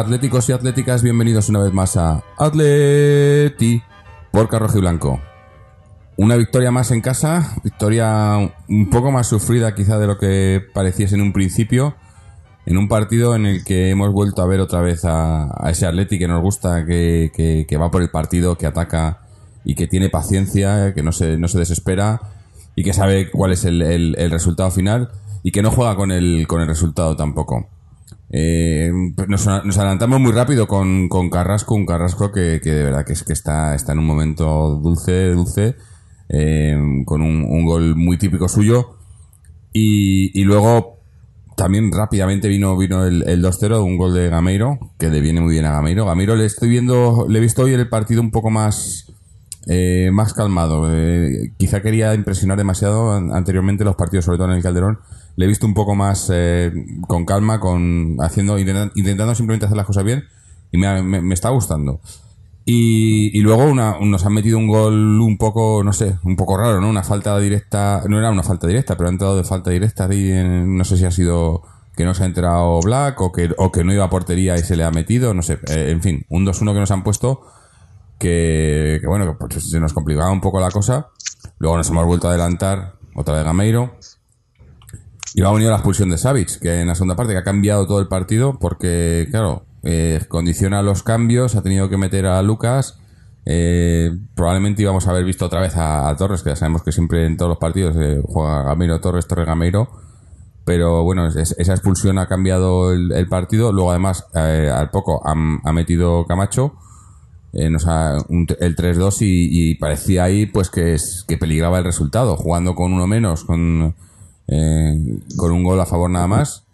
atléticos y atléticas, bienvenidos una vez más a Atleti por Rojo y Blanco. Una victoria más en casa, victoria un poco más sufrida quizá de lo que pareciese en un principio, en un partido en el que hemos vuelto a ver otra vez a, ese Atleti que nos gusta, que, que- que va por el partido, que ataca y que tiene paciencia, que no se, no se desespera y que sabe cuál es el, el- el resultado final y que no juega con el, con el resultado tampoco. Eh, pues nos, adelantamos muy rápido con, Carrasco, un Carrasco que, de verdad que es que está, está en un momento dulce, dulce, eh, con un, gol muy típico suyo. Y, luego también rápidamente vino, vino el, el 2-0, un gol de Gameiro, que le viene muy bien a Gameiro. Gameiro le estoy viendo, le he visto hoy el partido un poco más, eh, más calmado. Eh, quizá quería impresionar demasiado an- anteriormente los partidos, sobre todo en el Calderón. Le he visto un poco más eh, con calma, con haciendo intenta- intentando simplemente hacer las cosas bien y me, me- me está gustando. Y, luego una, nos han metido un gol un poco, no sé, un poco raro, ¿no? Una falta directa, no era una falta directa, pero ha entrado de falta directa ahí, en- no sé si ha sido que no se ha enterado Black o que, no iba a portería y se le ha metido, no sé, Eh, en fin, un 2-1 que nos han puesto que, que bueno, pues se nos complicaba un poco la cosa. Luego nos hemos vuelto a adelantar otra vez Gameiro. Y luego ha venido la expulsión de Savic, que en la segunda parte que ha cambiado todo el partido porque, claro, eh, condiciona los cambios, ha tenido que meter a Lucas. eh, probablemente íbamos a haber visto otra vez a, a Torres, que ya sabemos que siempre en todos los partidos eh, juega Gameiro, Torres, Torres, Gameiro. Pero bueno, es- esa expulsión ha cambiado el, partido. Luego, además, al poco ha metido Camacho eh, nos ha- el 3-2 y, parecía ahí pues que, que peligraba el resultado, jugando con uno menos, con, eh, con un gol a favor nada más.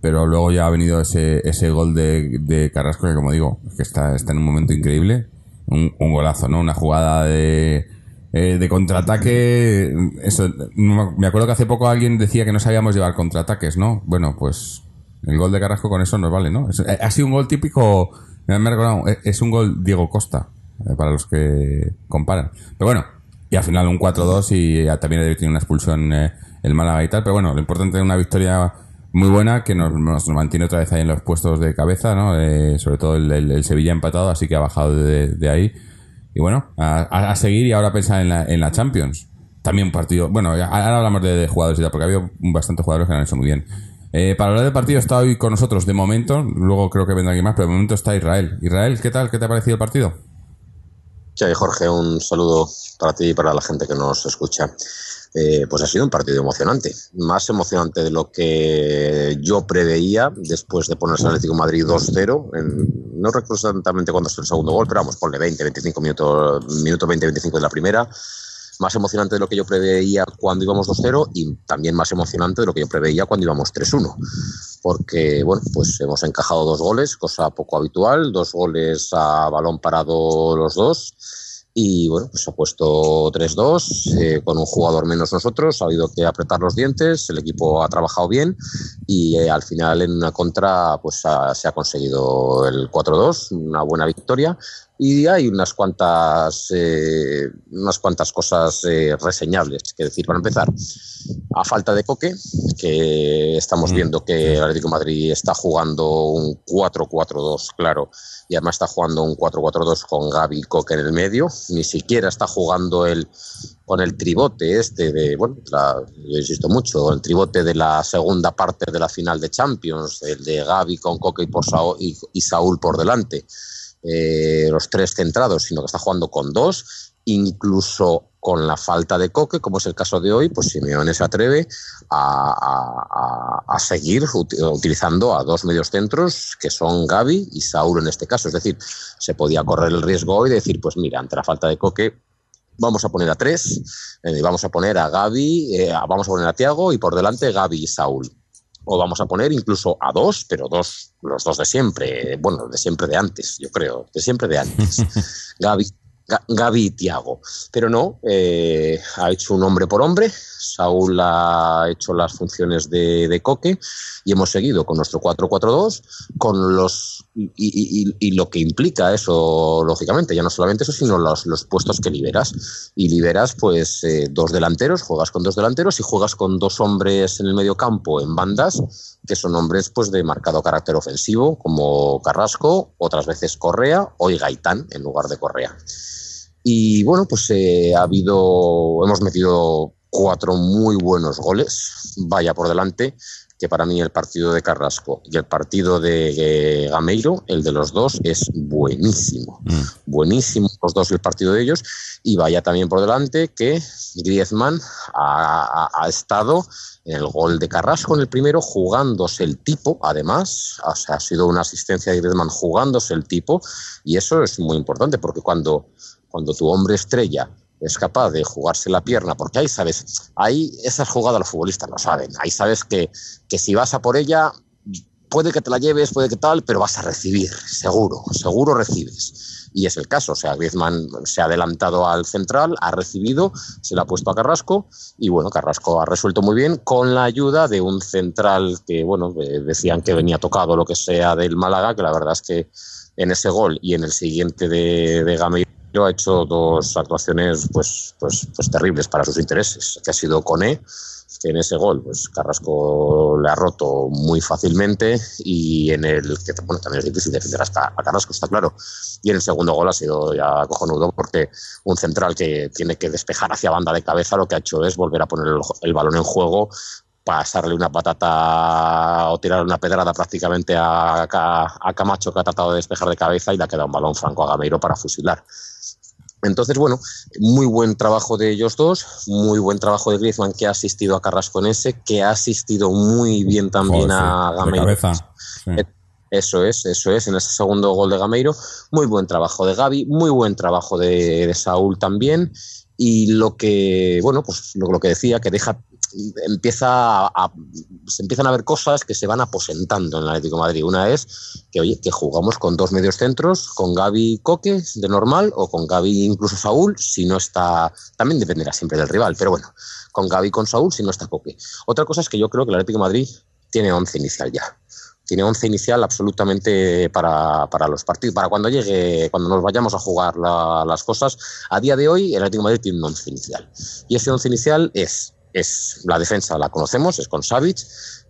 Pero luego ya ha venido ese, ese gol de, de Carrasco que, como digo, que está, está en un momento increíble. Un, golazo, ¿no? Una jugada de, eh, de contraataque. Eso, me acuerdo que hace poco alguien decía que no sabíamos llevar contraataques, ¿no? Bueno, pues el gol de Carrasco con eso nos vale, ¿no? Ha sido un gol típico, me recordado, es un gol Diego Costa, eh, para los que comparan. Pero bueno, y al final un 4-2 y también tiene una expulsión eh, el Málaga y tal. Pero bueno, lo importante es una victoria muy buena que nos, mantiene otra vez ahí en los puestos de cabeza, ¿no? Eh, sobre todo el, Sevilla empatado, así que ha bajado de, de ahí. Y bueno, a, seguir y ahora pensar en la, en la Champions. También un partido. Bueno, ahora hablamos de, de jugadores y tal, porque ha habido bastantes jugadores que han hecho muy bien. Eh, para hablar del partido está hoy con nosotros de momento. Luego creo que vendrá alguien más, pero de momento está Israel. Israel, ¿qué tal? ¿Qué te ha parecido el partido? Sí, Jorge, un saludo para ti y para la gente que nos escucha. Eh, pues ha sido un partido emocionante, más emocionante de lo que yo preveía después de ponerse Atlético Madrid 2-0. en- No recuerdo exactamente cuándo fue el segundo gol, pero vamos, ponle 20, 25 minutos, minuto 20, 25 de la primera. Más emocionante de lo que yo preveía cuando íbamos 2-0 y también más emocionante de lo que yo preveía cuando íbamos 3-1 porque bueno, pues hemos encajado dos goles, cosa poco habitual, dos goles a balón parado los dos. Y bueno, pues ha puesto 3-2 eh, con un jugador menos nosotros, ha habido que apretar los dientes, el equipo ha trabajado bien y eh, al final en una contra pues se ha conseguido el 4-2, una buena victoria y hay unas cuantas eh, unas cuantas cosas eh, reseñables. Que decir para empezar a falta de Coque que estamos viendo que el Atlético de Madrid está jugando un 4-4-2 claro y además está jugando un 4-4-2 con Gaby y Coque en el medio ni siquiera está jugando el con el tribote este de bueno la, yo insisto mucho el tribote de la segunda parte de la final de Champions el de Gaby con Coque y, por Saúl, y, y Saúl por delante eh, los tres centrados, sino que está jugando con dos, incluso con la falta de coque, como es el caso de hoy, pues Simeone se atreve a, a- seguir uti- utilizando a dos medios centros, que son Gaby y Saúl en este caso. Es decir, se podía correr el riesgo hoy de decir, pues mira, ante la falta de coque, vamos a poner a tres, eh, vamos a poner a Gaby, eh, vamos a poner a Tiago y por delante Gaby y Saúl. O vamos a poner incluso a dos, pero dos, los dos de siempre, bueno, de siempre de antes, yo creo, de siempre de antes. Gaby, Gaby y Tiago. Pero no, eh, ha hecho un hombre por hombre. Saúl ha hecho las funciones de, coque y hemos seguido con nuestro 4-4-2 con los y, lo que implica eso, lógicamente, ya no solamente eso, sino los, los puestos que liberas. Y liberas, pues, eh, dos delanteros, juegas con dos delanteros y juegas con dos hombres en el medio campo en bandas, que son hombres pues de marcado carácter ofensivo, como Carrasco, otras veces Correa o Gaitán en lugar de Correa. Y bueno, pues eh, ha habido, hemos metido cuatro muy buenos goles, vaya por delante, que para mí el partido de Carrasco y el partido de Gameiro, el de los dos, es buenísimo. Mm. Buenísimo los dos el partido de ellos. Y vaya también por delante que Griezmann ha, ha, estado en el gol de Carrasco en el primero, jugándose el tipo, además. O sea, ha sido una asistencia de Griezmann jugándose el tipo. Y eso es muy importante porque cuando cuando tu hombre estrella es capaz de jugarse la pierna, porque ahí sabes, ahí esas jugadas los futbolistas lo saben, ahí sabes que, que si vas a por ella, puede que te la lleves, puede que tal, pero vas a recibir, seguro, seguro recibes. Y es el caso, o sea, Griezmann se ha adelantado al central, ha recibido, se lo ha puesto a Carrasco y bueno, Carrasco ha resuelto muy bien con la ayuda de un central que, bueno, eh, decían que venía tocado lo que sea del Málaga, que la verdad es que en ese gol y en el siguiente de, de ha hecho dos actuaciones pues, pues, pues terribles para sus intereses, que ha sido Cone, que en ese gol pues Carrasco le ha roto muy fácilmente y en el que bueno, también es difícil defender hasta a Carrasco, está claro. Y en el segundo gol ha sido ya cojonudo porque un central que tiene que despejar hacia banda de cabeza lo que ha hecho es volver a poner el, balón en juego pasarle una patata o tirar una pedrada prácticamente a, Camacho que ha tratado de despejar de cabeza y le ha quedado un balón franco a Gameiro para fusilar. Entonces, bueno, muy buen trabajo de ellos dos, muy buen trabajo de Griezmann que ha asistido a Carrasco en ese, que ha asistido muy bien también a Gameiro. Eh, eso es, eso es, en ese segundo gol de Gameiro. Muy buen trabajo de Gaby, muy buen trabajo de, Saúl también. Y lo que, bueno, pues lo, lo que decía, que deja empieza a, se empiezan a ver cosas que se van aposentando en el Atlético Madrid. Una es que, oye, que jugamos con dos medios centros, con Gaby Coque de normal o con Gaby incluso Saúl, si no está, también dependerá siempre del rival, pero bueno, con Gaby con Saúl si no está Coque. Otra cosa es que yo creo que el Atlético Madrid tiene once inicial ya. Tiene once inicial absolutamente para, para, los partidos, para cuando llegue, cuando nos vayamos a jugar las cosas. A día de hoy, el Atlético Madrid tiene un once inicial. Y ese once inicial es es la defensa la conocemos, es con Savic.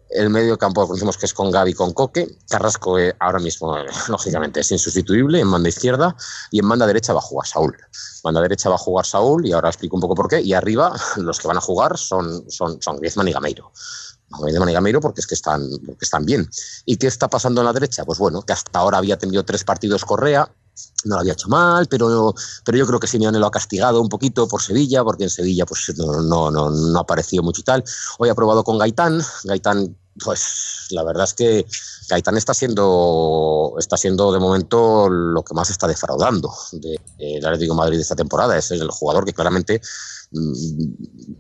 El medio de campo conocemos que es con Gaby con Coque. Carrasco eh, ahora mismo, eh, lógicamente, es insustituible en banda izquierda y en banda derecha va a jugar Saúl. Banda derecha va a jugar Saúl y ahora explico un poco por qué. Y arriba los que van a jugar son, son, son Griezmann y Gameiro. Griezmann y Gameiro porque es que están, porque están bien. ¿Y qué está pasando en la derecha? Pues bueno, que hasta ahora había tenido tres partidos Correa, no lo había hecho mal, pero, pero yo creo que Simeone lo ha castigado un poquito por Sevilla, porque en Sevilla pues no, no, no, ha aparecido mucho y tal. Hoy ha probado con Gaitán, Gaitán pues la verdad es que Gaitán está siendo, está siendo de momento lo que más está defraudando del de, Atlético de Madrid esta temporada. Es el jugador que claramente mm,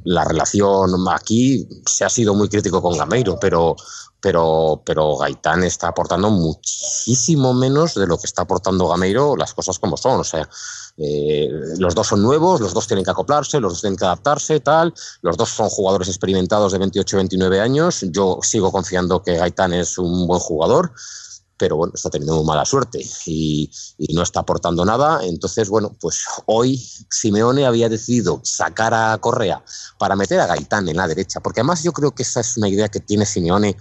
la relación aquí se ha sido muy crítico con Gameiro, pero pero, pero Gaitán está aportando muchísimo menos de lo que está aportando Gameiro, las cosas como son. O sea, eh, los dos son nuevos, los dos tienen que acoplarse, los dos tienen que adaptarse, tal. Los dos son jugadores experimentados de 28, 29 años. Yo sigo confiando que Gaitán es un buen jugador pero bueno, está teniendo muy mala suerte y, y, no está aportando nada. Entonces, bueno, pues hoy Simeone había decidido sacar a Correa para meter a Gaitán en la derecha, porque además yo creo que esa es una idea que tiene Simeone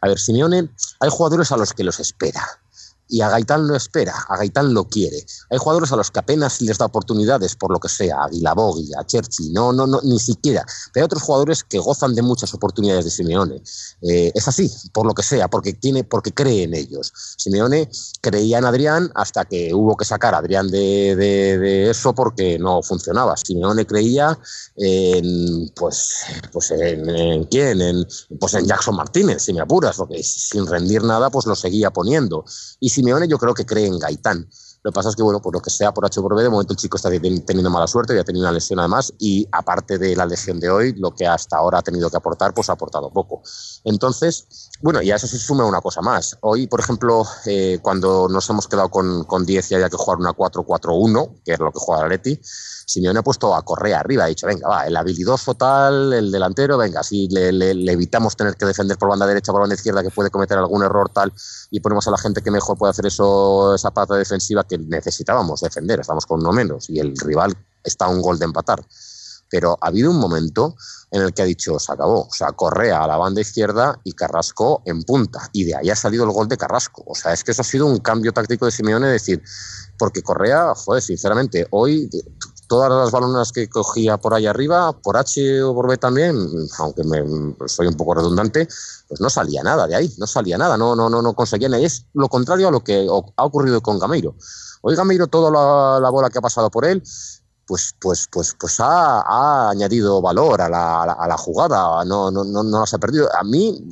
a ver, Simeone, hay jugadores a los que los espera y a Gaitán lo espera, a Gaitán lo quiere. Hay jugadores a los que apenas les da oportunidades por lo que sea, a Guilabogui, a Cherchi, no, no, no, ni siquiera. Pero hay otros jugadores que gozan de muchas oportunidades de Simeone. Eh, es así, por lo que sea, porque tiene, porque cree en ellos. Simeone creía en Adrián hasta que hubo que sacar a Adrián de, de, eso porque no funcionaba. Simeone creía en, pues, pues en, quién, pues en Jackson Martínez, si me apuras, porque sin rendir nada, pues lo seguía poniendo. Y Simeone yo creo que cree en Gaitán. Lo que pasa es que, bueno, por lo que sea, por H por B, de momento el chico está teniendo mala suerte, ya ha tenido una lesión además, y aparte de la lesión de hoy, lo que hasta ahora ha tenido que aportar, pues ha aportado poco. Entonces, bueno, y a eso se suma una cosa más. Hoy, por ejemplo, eh, cuando nos hemos quedado con, con 10 y había que jugar una 4-4-1, que es lo que juega el Leti, Simeone ha puesto a Correa arriba, ha dicho, venga, va, el habilidoso tal, el delantero, venga, si le, evitamos tener que defender por banda derecha, por banda izquierda, que puede cometer algún error tal, y ponemos a la gente que mejor puede hacer eso, esa pata defensiva que necesitábamos defender, estamos con uno menos, y el rival está a un gol de empatar. Pero ha habido un momento en el que ha dicho, se acabó. O sea, Correa a la banda izquierda y Carrasco en punta. Y de ahí ha salido el gol de Carrasco. O sea, es que eso ha sido un cambio táctico de Simeone, decir, porque Correa, joder, sinceramente, hoy todas las balonas que cogía por ahí arriba, por H o por B también, aunque me, soy un poco redundante, pues no salía nada de ahí, no salía nada, no, no, no, no conseguía nada. Es lo contrario a lo que ha ocurrido con Gameiro. Hoy Gameiro, toda la, la bola que ha pasado por él, pues, pues, pues, pues ha, añadido valor a la, a la, jugada, no, no, no, no, se ha perdido. A mí,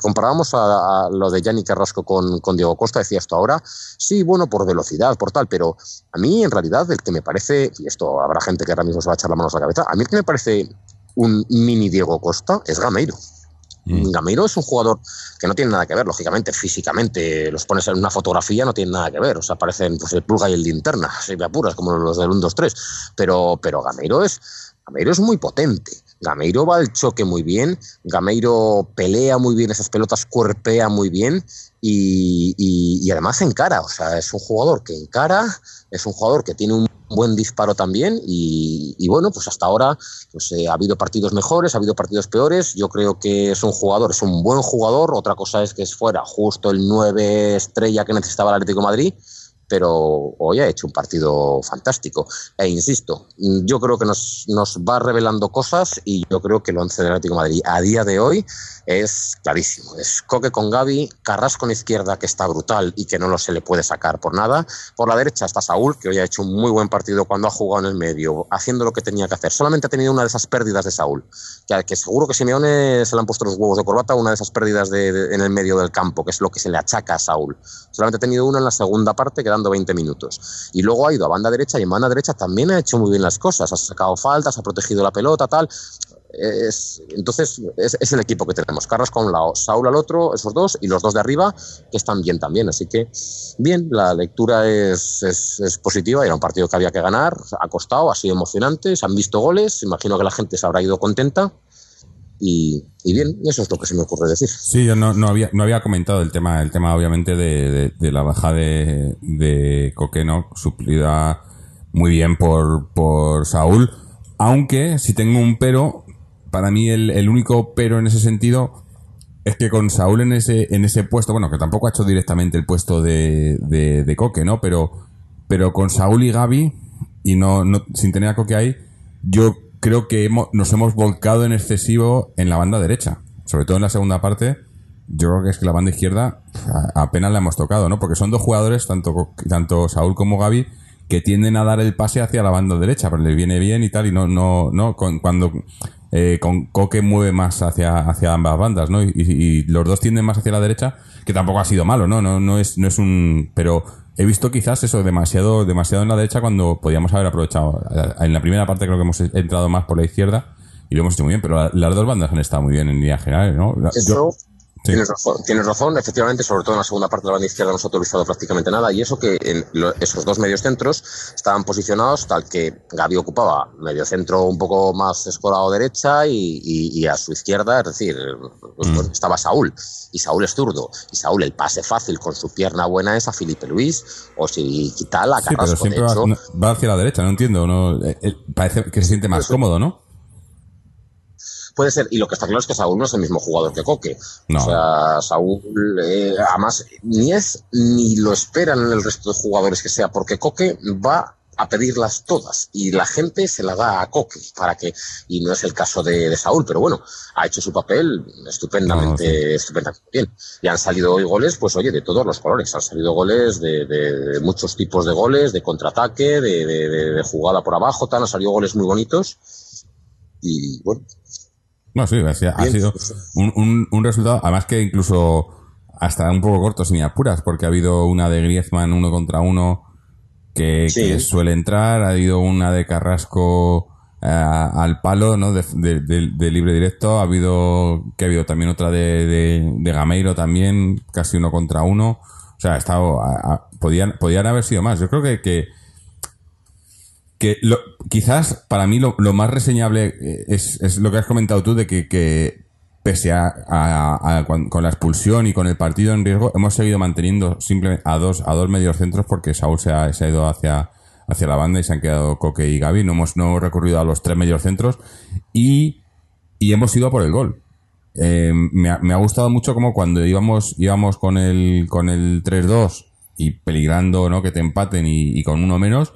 comparábamos a, lo de Yannick Carrasco con, con, Diego Costa, decía esto ahora, sí, bueno, por velocidad, por tal, pero a mí en realidad el que me parece, y esto habrá gente que ahora mismo se va a echar la mano a la cabeza, a mí el que me parece un mini Diego Costa es Gameiro. Mm. Gamiro es un jugador que no tiene nada que ver, lógicamente, físicamente. Los pones en una fotografía, no tiene nada que ver. O sea, parecen pues, el pulga y el linterna, si me apuras, como los del 1, 2, 3. Pero, pero Gameiro es, Gameiro es muy potente. Gameiro va al choque muy bien, Gameiro pelea muy bien esas pelotas, cuerpea muy bien y, y, y además encara. O sea, es un jugador que encara, es un jugador que tiene un buen disparo también y, bueno, pues hasta ahora pues, eh, ha habido partidos mejores, ha habido partidos peores. Yo creo que es un jugador, es un buen jugador. Otra cosa es que es fuera justo el 9 estrella que necesitaba el Atlético Madrid pero hoy ha hecho un partido fantástico. E insisto, yo creo que nos, nos va revelando cosas y yo creo que el 11 del Atlético de Madrid a día de hoy es clarísimo. Es Coque con Gaby, Carrasco en izquierda que está brutal y que no lo se le puede sacar por nada. Por la derecha está Saúl, que hoy ha hecho un muy buen partido cuando ha jugado en el medio, haciendo lo que tenía que hacer. Solamente ha tenido una de esas pérdidas de Saúl, que, que seguro que Simeone se le han puesto los huevos de corbata, una de esas pérdidas de, en el medio del campo, que es lo que se le achaca a Saúl. Solamente ha tenido una en la segunda parte, quedando 20 minutos. Y luego ha ido a banda derecha y en banda derecha también ha hecho muy bien las cosas. Ha sacado faltas, ha protegido la pelota, tal. Es, entonces es, el equipo que tenemos. Carrasco a un lado, Saúl al otro, esos dos, y los dos de arriba que están bien también. Así que, bien, la lectura es, es, positiva. Era un partido que había que ganar, ha costado, ha sido emocionante, se han visto goles. Imagino que la gente se habrá ido contenta. Y, bien, eso es lo que se me ocurre decir. Sí, yo no, no, había, no había comentado el tema, el tema obviamente de, la baja de, de Coqueno, suplida muy bien por, por Saúl. Aunque, si tengo un pero, para mí el, el, único pero en ese sentido es que con Saúl en ese, en ese puesto, bueno, que tampoco ha hecho directamente el puesto de, de, Coque, ¿no? Pero, pero con Saúl y Gaby, y no, no sin tener a Coque ahí, yo creo que nos hemos volcado en excesivo en la banda derecha. Sobre todo en la segunda parte, yo creo que es que la banda izquierda apenas la hemos tocado, ¿no? Porque son dos jugadores, tanto, tanto Saúl como Gaby, que tienden a dar el pase hacia la banda derecha, pero le viene bien y tal, y no, no, no, cuando eh, con Coque mueve más hacia, hacia ambas bandas, ¿no? Y, y, los dos tienden más hacia la derecha, que tampoco ha sido malo, ¿no? No, no es, no es un, pero he visto quizás eso demasiado, demasiado en la derecha cuando podíamos haber aprovechado. En la primera parte creo que hemos entrado más por la izquierda y lo hemos hecho muy bien, pero las dos bandas han estado muy bien en línea general, ¿no? Tienes, razón, tienes razón, efectivamente, sobre todo en la segunda parte de la banda izquierda no se ha utilizado prácticamente nada y eso que en esos dos medios centros estaban posicionados tal que Gaby ocupaba medio centro un poco más escorado derecha y, a su izquierda, es decir, pues, pues, mm. estaba Saúl y Saúl es zurdo y Saúl el pase fácil con su pierna buena es a Felipe Luis o si quita la Carrasco. Sí, pero siempre va, hacia la derecha, no entiendo, no, eh, eh, parece que se siente más cómodo, ¿no? Puede ser, y lo que está claro es que Saúl no es el mismo jugador que Coque. O sea, Saúl, eh, además, ni es ni lo esperan el resto de jugadores que sea, porque Coque va a pedirlas todas y la gente se la da a Coque para que y no es el caso de, Saúl pero bueno ha hecho su papel estupendamente estupendamente bien. Y han salido hoy goles pues oye de todos los colores. Han salido goles de, muchos tipos de goles de contraataque de, de, jugada por abajo tal. Han salido goles muy bonitos. Y bueno no, sí, ha sido un, un, resultado, además que incluso hasta un poco corto, sin apuras, porque ha habido una de Griezmann uno contra uno que, Sí. que suele entrar. Ha habido una de Carrasco eh, al palo, ¿no? De, de- de- de libre directo. Ha habido, que ha habido también otra de, Gameiro también, casi uno contra uno. O sea, ha estado, a- a- podían, podían haber sido más. Yo creo que, que, que lo- quizás para mí lo, más reseñable eh, es, lo que has comentado tú de que, pese a, con, la expulsión y con el partido en riesgo hemos seguido manteniendo simplemente a dos a dos medios centros porque Saúl se ha, ido hacia hacia la banda y se han quedado Coque y Gaby no hemos no hemos recurrido a los tres medios centros y y hemos ido a por el gol. Eh, me, ha, me ha gustado mucho como cuando íbamos íbamos con el con el 3-2 y peligrando no que te empaten y con uno menos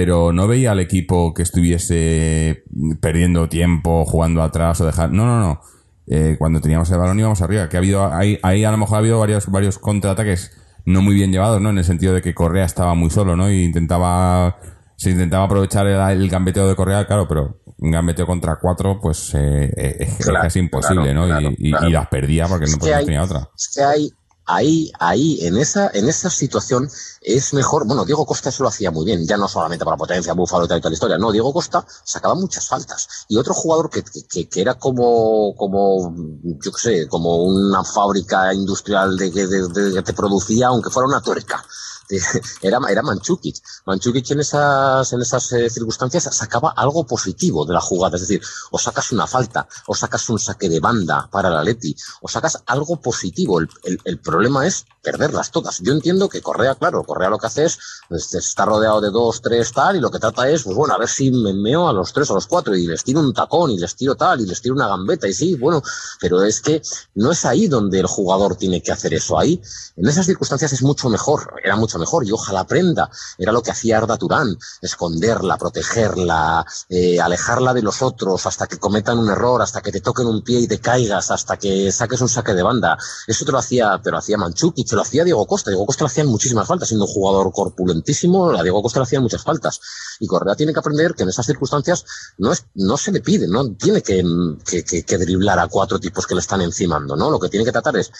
pero no veía al equipo que estuviese perdiendo tiempo jugando atrás o dejar no no no. Eh, cuando teníamos el balón íbamos arriba que ha habido ahí, ahí a lo mejor ha habido varios varios contraataques no muy bien llevados no en el sentido de que Correa estaba muy solo no y intentaba se intentaba aprovechar el, el gambeteo de Correa claro pero un gambeteo contra cuatro pues eh, eh, es casi imposible claro, no claro, y, y- las perdía porque no, tenía otra. Es que hay, ahí, ahí, en esa, en esa situación es mejor. Bueno, Diego Costa eso lo hacía muy bien, ya no solamente para potencia, búfalo y tal y tal historia. No, Diego Costa sacaba muchas faltas. Y otro jugador que, que, que era como, como, yo qué sé, como una fábrica industrial de que de, de- que te producía, aunque fuera una tuerca. Era, era Manchukic. Manchukic en esas, en esas eh, circunstancias sacaba algo positivo de la jugada. Es decir, o sacas una falta, o sacas un saque de banda para la Leti, o sacas algo positivo. El, problema es perderlas todas. Yo entiendo que Correa, claro, Correa lo que hace es, pues, está rodeado de dos, tres, tal, y lo que trata es, pues bueno, a ver si me meo a los tres o a los cuatro, y les tiro un tacón, y les tiro tal, y les tiro una gambeta, y sí, bueno, pero es que no es ahí donde el jugador tiene que hacer eso. Ahí, en esas circunstancias es mucho mejor, era mucho mejor, y ojalá aprenda. Era lo que hacía Arda Turán, esconderla, protegerla, eh, alejarla de los otros hasta que cometan un error, hasta que te toquen un pie y te caigas, hasta que saques un saque de banda. Eso te lo hacía, pero hacía Manchuki, te lo hacía Diego Costa. Diego Costa le hacían muchísimas faltas, siendo un jugador corpulentísimo, a Diego Costa le hacían muchas faltas. Y Correa tiene que aprender que en esas circunstancias no es, no se le pide, no tiene que, que driblar a cuatro tipos que le están encimando, ¿no? Lo que tiene que tratar es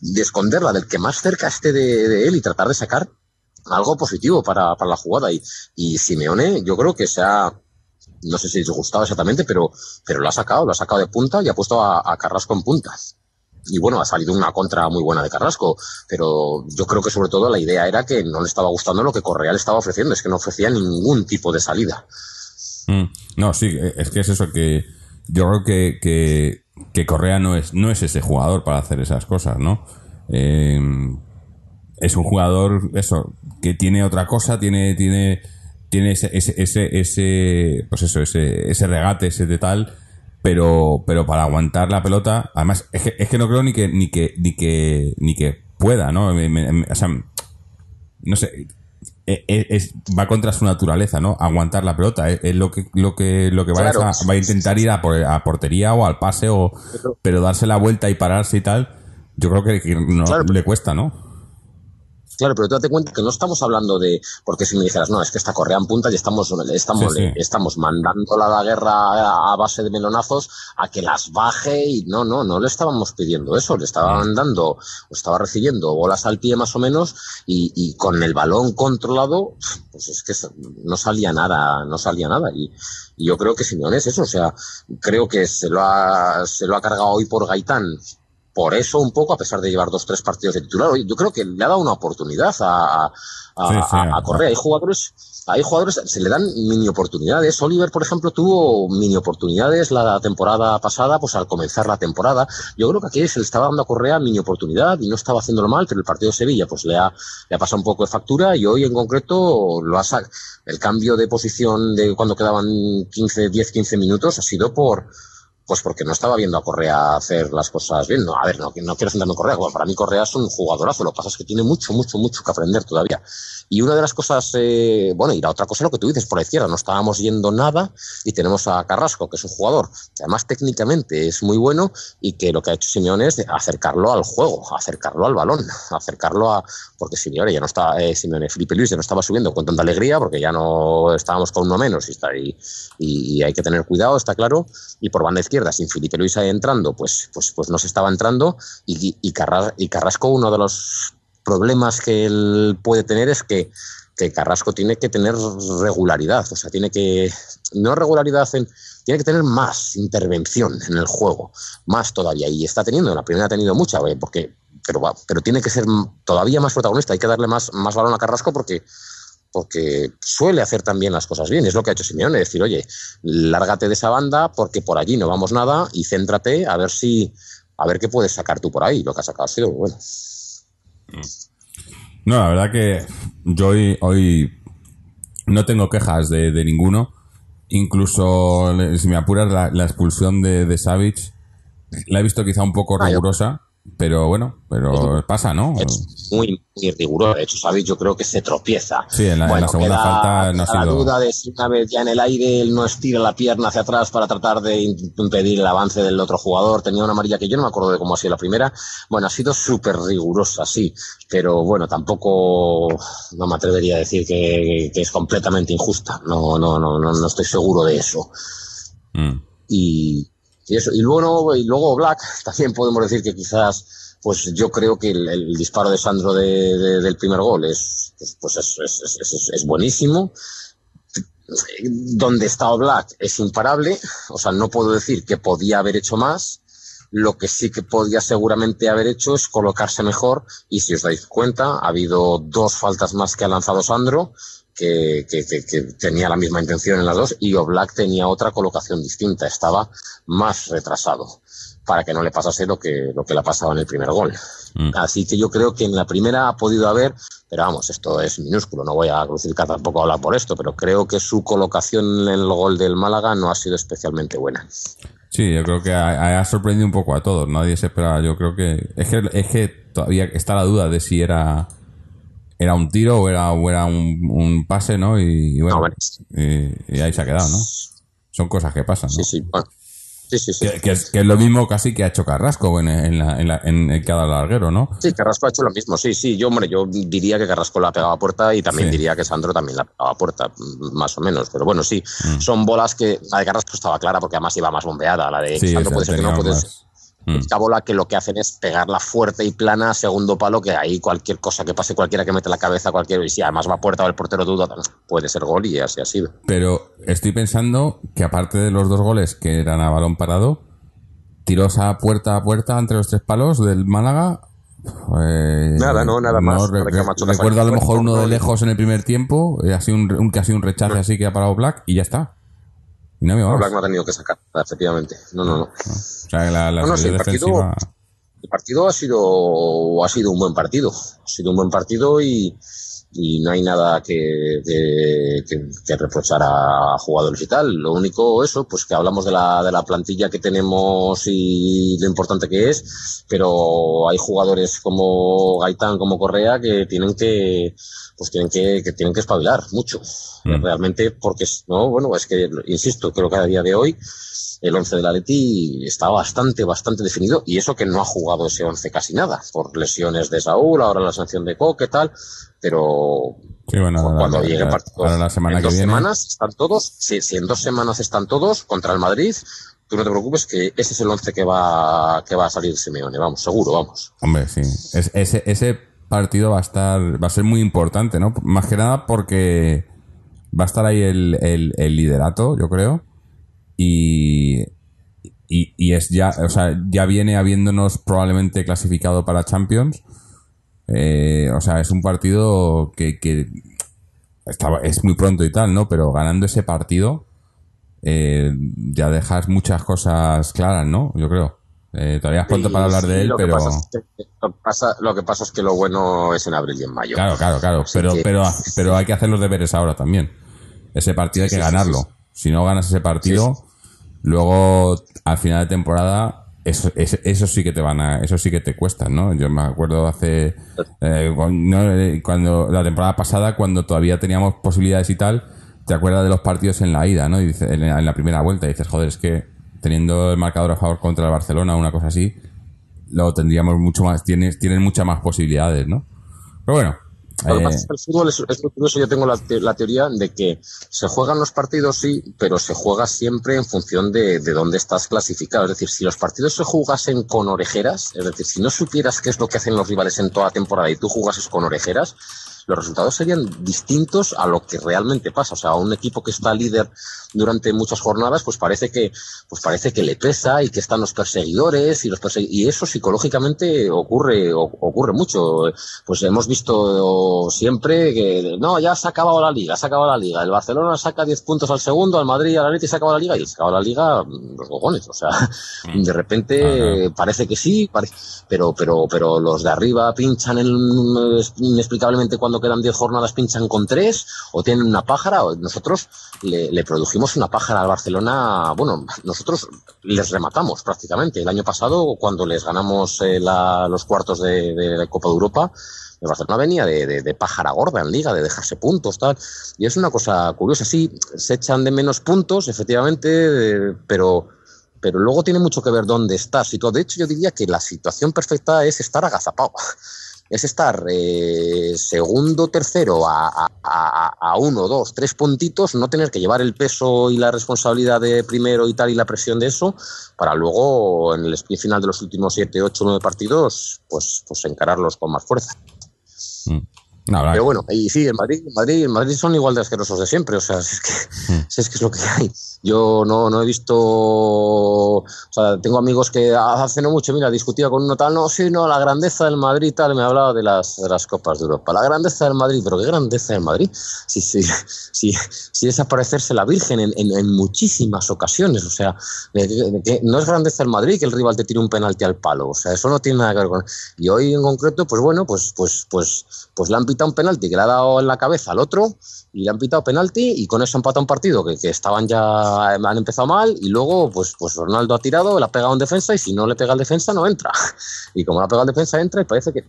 de esconderla del que más cerca esté de, él y tratar de sacar algo positivo para, para la jugada. Y, y Simeone, yo creo que se ha, no sé si les gustaba exactamente, pero, pero lo ha sacado, lo ha sacado de punta y ha puesto a, Carrasco en punta. Y bueno, ha salido una contra muy buena de Carrasco, pero yo creo que sobre todo la idea era que no le estaba gustando lo que Correa le estaba ofreciendo, es que no ofrecía ningún tipo de salida. Mm, No, sí, es que es eso que yo creo que, que, que Correa no es, no es ese jugador para hacer esas cosas, ¿no? Eh, es un jugador, eso, que tiene otra cosa, tiene, tiene, tiene ese, ese, ese, pues eso, ese, ese regate, ese de tal, pero, pero para aguantar la pelota, además, es que, es que no creo ni que, ni que, ni que, ni que pueda, ¿no? O sea, no sé, e- e- es, va contra su naturaleza, ¿no? Aguantar la pelota. Es, es lo que lo que lo que va, Claro. a, va a intentar ir a, por- a portería o al pase o pero darse la vuelta y pararse y tal. Yo creo que, que no Claro. le cuesta, ¿no? Claro, pero tú date cuenta que no estamos hablando de, porque si me dijeras, no, es que está Correa en punta y estamos, estamos, Sí, sí. estamos mandándola a la guerra a, base de melonazos a que las baje y no, no, no le estábamos pidiendo eso, le estaban dando, o estaba recibiendo bolas al pie más o menos y, y con el balón controlado, pues es que no salía nada, no salía nada y, y yo creo que Simeone es eso, o sea, creo que se lo ha, se lo ha cargado hoy por Gaitán por eso un poco, a pesar de llevar dos, tres partidos de titular, yo creo que le ha dado una oportunidad a, a, a- Sí, sí, a- a Correa. Hay jugadores, hay jugadores, se le dan mini oportunidades. Oliver, por ejemplo, tuvo mini oportunidades la temporada pasada, pues al comenzar la temporada. Yo creo que aquí se le estaba dando a Correa mini oportunidad y no estaba haciéndolo mal, pero el partido de Sevilla pues le ha, le ha pasado un poco de factura y hoy en concreto lo ha sac- el cambio de posición de cuando quedaban 15, 10, 15 minutos ha sido por, pues porque no estaba viendo a Correa hacer las cosas bien. No, a ver, no, no quiero centrarme en Correa. Bueno, para mí Correa es un jugadorazo. Lo que pasa es que tiene mucho, mucho, mucho que aprender todavía. Y una de las cosas, eh, bueno, y la otra cosa es lo que tú dices por la izquierda. No estábamos yendo nada y tenemos a Carrasco, que es un jugador que además técnicamente es muy bueno y que lo que ha hecho Simeone es acercarlo al juego, acercarlo al balón, acercarlo a... Porque Simeone ya no está, eh, Simeone, Felipe Luis ya no estaba subiendo con tanta alegría porque ya no estábamos con uno menos y, está y, y hay que tener cuidado, está claro. Y por banda izquierda, sin Felipe Luis entrando, pues, pues, pues no se estaba entrando. Y, y, y Carrasco, uno de los problemas que él puede tener es que que Carrasco tiene que tener regularidad, o sea, tiene que, no regularidad en, tiene que tener más intervención en el juego, más todavía, y está teniendo, la primera ha tenido mucha, eh, porque, pero, pero tiene que ser todavía más protagonista, hay que darle más, más balón a Carrasco porque porque suele hacer también las cosas bien. Es lo que ha hecho Simeone, decir, oye, lárgate de esa banda porque por allí no vamos nada y céntrate a ver si, a ver qué puedes sacar tú por ahí. Lo que has sacado ha sido bueno. No, la verdad que yo hoy, no tengo quejas de, ninguno. Incluso, si me apuras, la, expulsión de, de Savage la he visto quizá un poco ah, rigurosa. Pero bueno, pero pasa, ¿no? Es muy, muy riguroso. De hecho, ¿sabéis? Yo creo que se tropieza. Sí, en la, segunda falta no ha sido... la duda de si una vez ya en el aire él no estira la pierna hacia atrás para tratar de impedir el avance del otro jugador. Tenía una amarilla que yo no me acuerdo de cómo ha sido la primera. Bueno, ha sido súper rigurosa, sí. Pero bueno, tampoco no me atrevería a decir que, es completamente injusta. No, no, no, no, no estoy seguro de eso. Mm. Y y, eso, y, luego, y luego Black, también podemos decir que quizás, pues yo creo que el, disparo de Sandro de, del primer gol es, pues es, es, es, buenísimo. Donde está Black es imparable, o sea, no puedo decir que podía haber hecho más. Lo que sí que podía seguramente haber hecho es colocarse mejor y si os dais cuenta, ha habido dos faltas más que ha lanzado Sandro que, tenía la misma intención en las dos y Oblak tenía otra colocación distinta, estaba más retrasado para que no le pasase lo que, lo que le ha pasado en el primer gol. Mm. Así que yo creo que en la primera ha podido haber, pero vamos, esto es minúsculo, no voy a crucificar tampoco a hablar por esto, pero creo que su colocación en el gol del Málaga no ha sido especialmente buena. Sí, yo creo que ha, sorprendido un poco a todos, nadie se esperaba, yo creo que es que, es que todavía está la duda de si era era un tiro o era, o era un, pase, ¿no? Y, bueno, y, ahí se ha quedado, ¿no? Son cosas que pasan, ¿no? Sí, sí. Sí, sí, sí. Que, es, que, es, lo mismo casi que ha hecho Carrasco en, en, la, en, la, en cada larguero, ¿no? Sí, Carrasco ha hecho lo mismo, sí, sí. Yo, hombre, yo diría que Carrasco la ha pegado a puerta y también diría que Sandro también la ha pegado a puerta, más o menos. Pero bueno, sí, mm. son bolas que la de Carrasco estaba clara porque además iba más bombeada. La de Sandro puede ser que no, puedes Mm. Esta bola que lo que hacen es pegarla fuerte y plana a segundo palo, que ahí cualquier cosa que pase, cualquiera que mete la cabeza, cualquier, y si además va a puerta o el portero duda, puede ser gol y así ha sido. Pero estoy pensando que aparte de los dos goles que eran a balón parado, tiros a puerta a puerta entre los tres palos del Málaga. Pues, nada, no, nada más. recuerdo a lo mejor uno de lejos en el primer tiempo, eh, así un, un, casi un rechace así que ha parado Black y ya está. Y no, Black no ha tenido que sacar, efectivamente. No, no, no. O sea, la, la el, partido, el partido ha sido, ha sido un buen partido. Ha sido un buen partido y, y no hay nada que, que, reprochar a jugadores y tal. Lo único, eso, pues que hablamos de la, de la plantilla que tenemos y lo importante que es, pero hay jugadores como Gaitán, como Correa, que tienen que, pues tienen que, que tienen que espabilar mucho. Mm. Realmente, porque, no, bueno, es que, insisto, creo que a día de hoy, el 11 del Atleti está bastante, bastante definido y eso que no ha jugado ese 11 casi nada, por lesiones de Saúl, ahora la sanción de Coque, tal, pero cuando llegue el partido la semana en dos semanas están todos, si, en dos semanas están todos contra el Madrid, tú no te preocupes que ese es el 11 que va, que va a salir Simeone, vamos, seguro, vamos. Hombre, sí, ese, ese partido va a estar, va a ser muy importante, ¿no? Más que nada porque va a estar ahí el, el liderato, yo creo y, y, es ya, o sea, ya viene habiéndonos probablemente clasificado para Champions. Eh, o sea, es un partido que, que estaba, es muy pronto y tal, ¿no? Pero ganando ese partido eh, ya dejas muchas cosas claras, ¿no? Yo creo. Eh, todavía es pronto para hablar de él, pero... lo, que pasa, es que lo bueno es en abril y en mayo. Claro, claro, claro. pero, pero, pero hay que hacer los deberes ahora también. Ese partido hay que ganarlo. Si no ganas ese partido, Luego, al final de temporada, eso, eso, sí que te van a, eso sí que te cuesta, ¿no? Yo me acuerdo hace, eh, eh, cuando, la temporada pasada, cuando todavía teníamos posibilidades y tal, te acuerdas de los partidos en la ida, ¿no? Y dices, en, la primera vuelta, y dices, joder, es que teniendo el marcador a favor contra el Barcelona o una cosa así, lo tendríamos mucho más, tienes, tienes muchas más posibilidades, ¿no? Pero bueno, lo que pasa es que el fútbol es, muy curioso. Yo tengo la, teoría de que se juegan los partidos, sí, pero se juega siempre en función de, de dónde estás clasificado. Es decir, si los partidos se jugasen con orejeras, es decir, si no supieras qué es lo que hacen los rivales en toda temporada y tú jugases con orejeras, los resultados serían distintos a lo que realmente pasa. O sea, un equipo que está líder durante muchas jornadas, pues parece que, pues parece que le pesa y que están los perseguidores y los y eso psicológicamente ocurre, ocurre mucho. Pues hemos visto siempre que no, ya se ha acabado la liga, se ha acabado la liga. El Barcelona saca 10 puntos al segundo, al Madrid, al Atleti se acaba la liga y se acaba la liga los cojones. O sea, mm. de repente parece que sí, pero, pero, pero los de arriba pinchan inexplicablemente cuando quedan 10 jornadas pinchan con 3 o tienen una pájara. Nosotros le, produjimos una pájara al Barcelona. Bueno, nosotros les rematamos prácticamente. El año pasado, cuando les ganamos eh, los cuartos de, Copa de Europa, el Barcelona venía de, pájara gorda en liga, de dejarse puntos, tal. Y es una cosa curiosa. Sí, se echan de menos puntos, efectivamente, pero pero luego tiene mucho que ver dónde estás. De hecho, yo diría que la situación perfecta es estar agazapado. Es estar eh, segundo, tercero a, a, uno, dos, tres puntitos, no tener que llevar el peso y la responsabilidad de primero y tal y la presión de eso, para luego en el sprint final de los últimos siete, ocho, nueve partidos, pues, pues encararlos con más fuerza. Mm. Pero bueno, y sí, en Madrid, Madrid, Madrid son igual de asquerosos de siempre, o sea, es que, mm. es, que es lo que hay. Yo no, no he visto, o sea, tengo amigos que hace no mucho, mira, discutía con uno tal, no, sí, no, la grandeza del Madrid tal, me hablaba de las, de las Copas de Europa. La grandeza del Madrid, pero ¿qué grandeza del Madrid? Si, si, si, si es aparecerse la Virgen en, en, muchísimas ocasiones, o sea, no es grandeza del Madrid que el rival te tire un penalti al palo, o sea, eso no tiene nada que ver con... Y hoy en concreto, pues bueno, pues, pues, pues, pues le han pitado un penalti que le ha dado en la cabeza al otro y le han pitado penalti y con eso empata un partido que, que estaban ya han empezado mal y luego pues, pues Ronaldo ha tirado, le ha pegado en defensa y si no le pega al defensa no entra. Y como le ha pegado al defensa entra y parece que...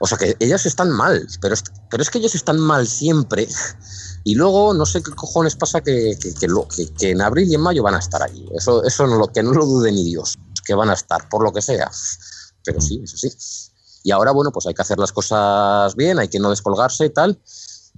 O sea que ellos están mal, pero es, pero es que ellos están mal siempre. Y luego no sé qué cojones pasa que, que, que, en abril y en mayo van a estar ahí. Eso, eso no lo, que no lo dude ni Dios, que van a estar, por lo que sea. Pero sí, eso sí. Y ahora, bueno, pues hay que hacer las cosas bien, hay que no descolgarse y tal.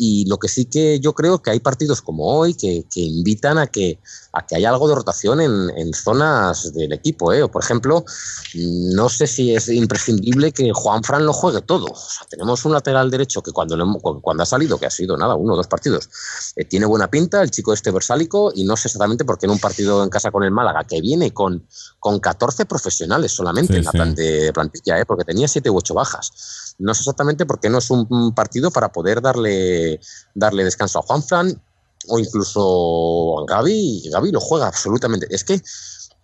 Y lo que sí que yo creo que hay partidos como hoy que, que invitan a que, a que haya algo de rotación en, en zonas del equipo. ¿eh? O, por ejemplo, no sé si es imprescindible que Juan Fran lo juegue todo. O sea, tenemos un lateral derecho que cuando, cuando ha salido, que ha sido nada, uno o dos partidos, eh, tiene buena pinta, el chico este versálico, y no sé exactamente por qué en un partido en casa con el Málaga, que viene con, con 14 profesionales solamente en la plantilla, ¿eh? porque tenía 7 u 8 bajas. No sé exactamente por qué no es un partido para poder darle, darle descanso a Juan Fran o incluso Gaby, Gaby lo juega absolutamente. Es que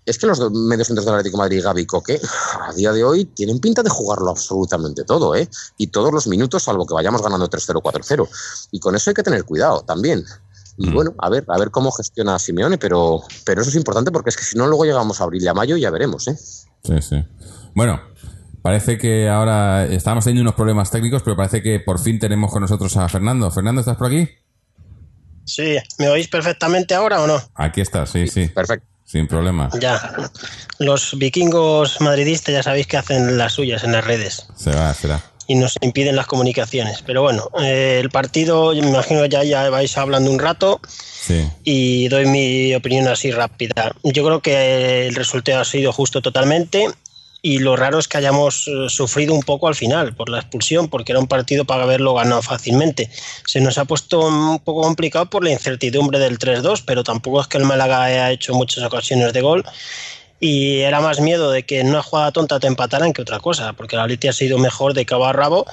es que los mediocentros del Atlético de Madrid, Gaby y Coque, a día de hoy tienen pinta de jugarlo absolutamente todo, ¿eh? Y todos los minutos, salvo que vayamos ganando 3-0, 4-0. Y con eso hay que tener cuidado también. Y mm. bueno, a ver, a ver cómo gestiona Simeone, pero, pero eso es importante porque es que si no, luego llegamos a abril y a mayo y ya veremos, ¿eh? Sí, sí. Bueno, parece que ahora estamos teniendo unos problemas técnicos, pero parece que por fin tenemos con nosotros a Fernando. Fernando, ¿estás por aquí? Sí, ¿me oís perfectamente ahora o no? Aquí está, sí, sí. Perfecto. Sin problema. Ya. Los vikingos madridistas ya sabéis que hacen las suyas en las redes. Se va, será. Y nos impiden las comunicaciones. Pero bueno, eh, el partido, me imagino que ya, ya vais hablando un rato. Sí. Y doy mi opinión así rápida. Yo creo que el resultado ha sido justo totalmente y lo raro es que hayamos eh, sufrido un poco al final por la expulsión, porque era un partido para haberlo ganado fácilmente. Se nos ha puesto un poco complicado por la incertidumbre del 3-2, pero tampoco es que el Málaga haya hecho muchas ocasiones de gol y era más miedo de que en una jugada tonta te empataran que otra cosa, porque la Leti ha sido mejor de cabo a rabo,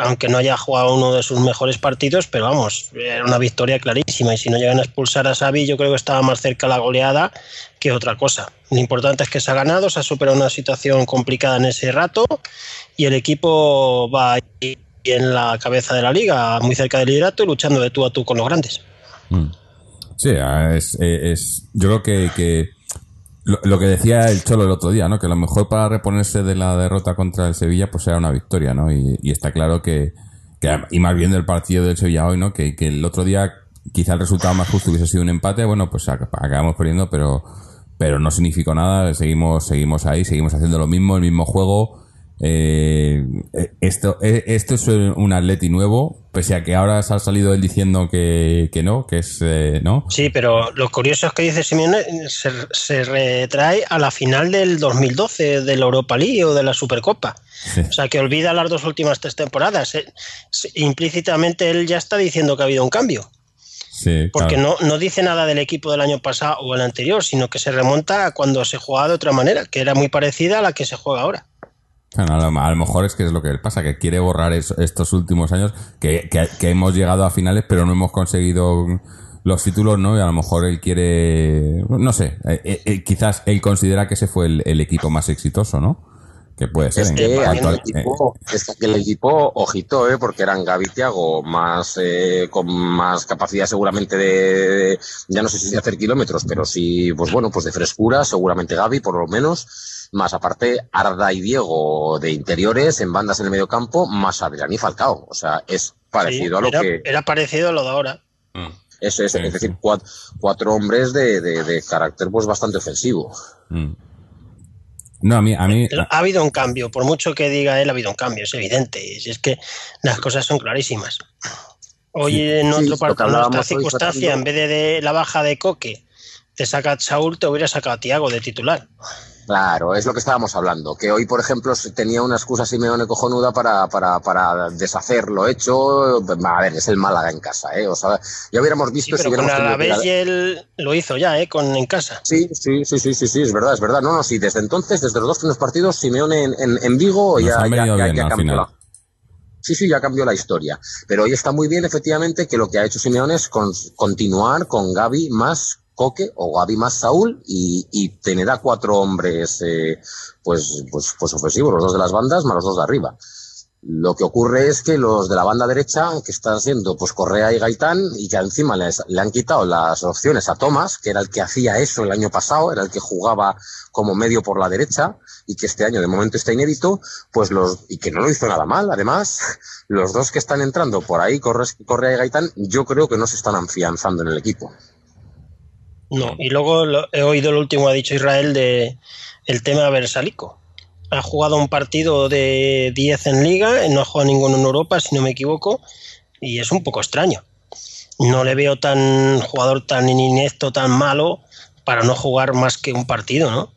aunque no haya jugado uno de sus mejores partidos, pero vamos, era una victoria clarísima y si no llegan a expulsar a Xavi yo creo que estaba más cerca la goleada que otra cosa. Lo importante es que se ha ganado, se ha superado una situación complicada en ese rato y el equipo va ahí en la cabeza de la liga, muy cerca del liderato y luchando de tú a tú con los grandes. Mm. Sí, es, es, yo creo que lo, que decía el Cholo el otro día, ¿no? Que lo mejor para reponerse de la derrota contra el Sevilla, pues era una victoria, ¿no? Y, está claro que, y más bien del partido del Sevilla hoy, ¿no? Que, el otro día quizá el resultado más justo hubiese sido un empate, bueno, pues acabamos perdiendo, pero, pero no significó nada, seguimos, seguimos ahí, seguimos haciendo lo mismo, el mismo juego, Eh, eh, esto, eh, esto es un Atleti nuevo, pese a que ahora se ha salido él diciendo que, no, que es no. Sí, pero lo curioso es que dice Simeone se, retrae a la final del 2012 de la Europa League o de la Supercopa. O sea, que olvida las dos últimas tres temporadas. Implícitamente él ya está diciendo que ha habido un cambio. Sí, porque no, no dice nada del equipo del año pasado o el anterior, sino que se remonta a cuando se jugaba de otra manera, que era muy parecida a la que se juega ahora a, lo, mejor es que es lo que pasa, que quiere borrar estos últimos años, que, hemos llegado a finales, pero no hemos conseguido los títulos, ¿no? Y a lo mejor él quiere, no sé, eh, eh, eh, quizás él considera que ese fue el, equipo más exitoso, ¿no? Que puede ser. Es que, el equipo, el equipo, ojito, ¿eh? porque eran Gaby Tiago más, con más capacidad seguramente de, ya no sé si de hacer kilómetros, pero sí, pues bueno, pues de frescura, seguramente Gaby por lo menos más aparte Arda y Diego de interiores, en bandas en el medio campo, más Adrián y Falcao. O sea, es parecido a lo que... Era parecido a lo de ahora. Mm. Eso es, es decir, cuatro, hombres de, carácter pues bastante ofensivo. Mm. No, a mí, a mí... Ha habido un cambio, por mucho que diga él, ha habido un cambio, es evidente. Y es que las cosas son clarísimas. Hoy en otro partido, en otra circunstancia, en vez de, la baja de Coque, te saca a Saúl, te hubiera sacado a Tiago de titular. Claro, es lo que estábamos hablando. Que hoy, por ejemplo, tenía una excusa Simeone cojonuda para, para, para deshacer lo hecho. A ver, es el Málaga en casa, ¿eh? O sea, ya hubiéramos visto si hubiéramos con Alavés y él lo hizo ya, ¿eh? Con, en casa. Sí, sí, sí, sí, sí, sí, es verdad, es verdad. No, no, sí, desde entonces, desde los dos primeros partidos, Simeone en, en, en Vigo ya, ya, ya, ya cambió la... Sí, sí, ya cambió la historia. Pero hoy está muy bien, efectivamente, que lo que ha hecho Simeone es continuar con Gaby más Coque o Gaby más Saúl y, y tener a cuatro hombres eh, pues, pues, pues ofensivos, los dos de las bandas más los dos de arriba. Lo que ocurre es que los de la banda derecha, que están siendo pues Correa y Gaitán, y que encima le han quitado las opciones a Tomás, que era el que hacía eso el año pasado, era el que jugaba como medio por la derecha, y que este año de momento está inédito, pues los, y que no lo hizo nada mal, además, los dos que están entrando por ahí, Correa y Gaitán, yo creo que no se están afianzando en el equipo. No, y luego he oído lo último ha dicho Israel de el tema Versalico. Ha jugado un partido de 10 en liga, no ha jugado ninguno en Europa, si no me equivoco, y es un poco extraño. No le veo tan jugador tan inepto, tan malo para no jugar más que un partido, ¿no?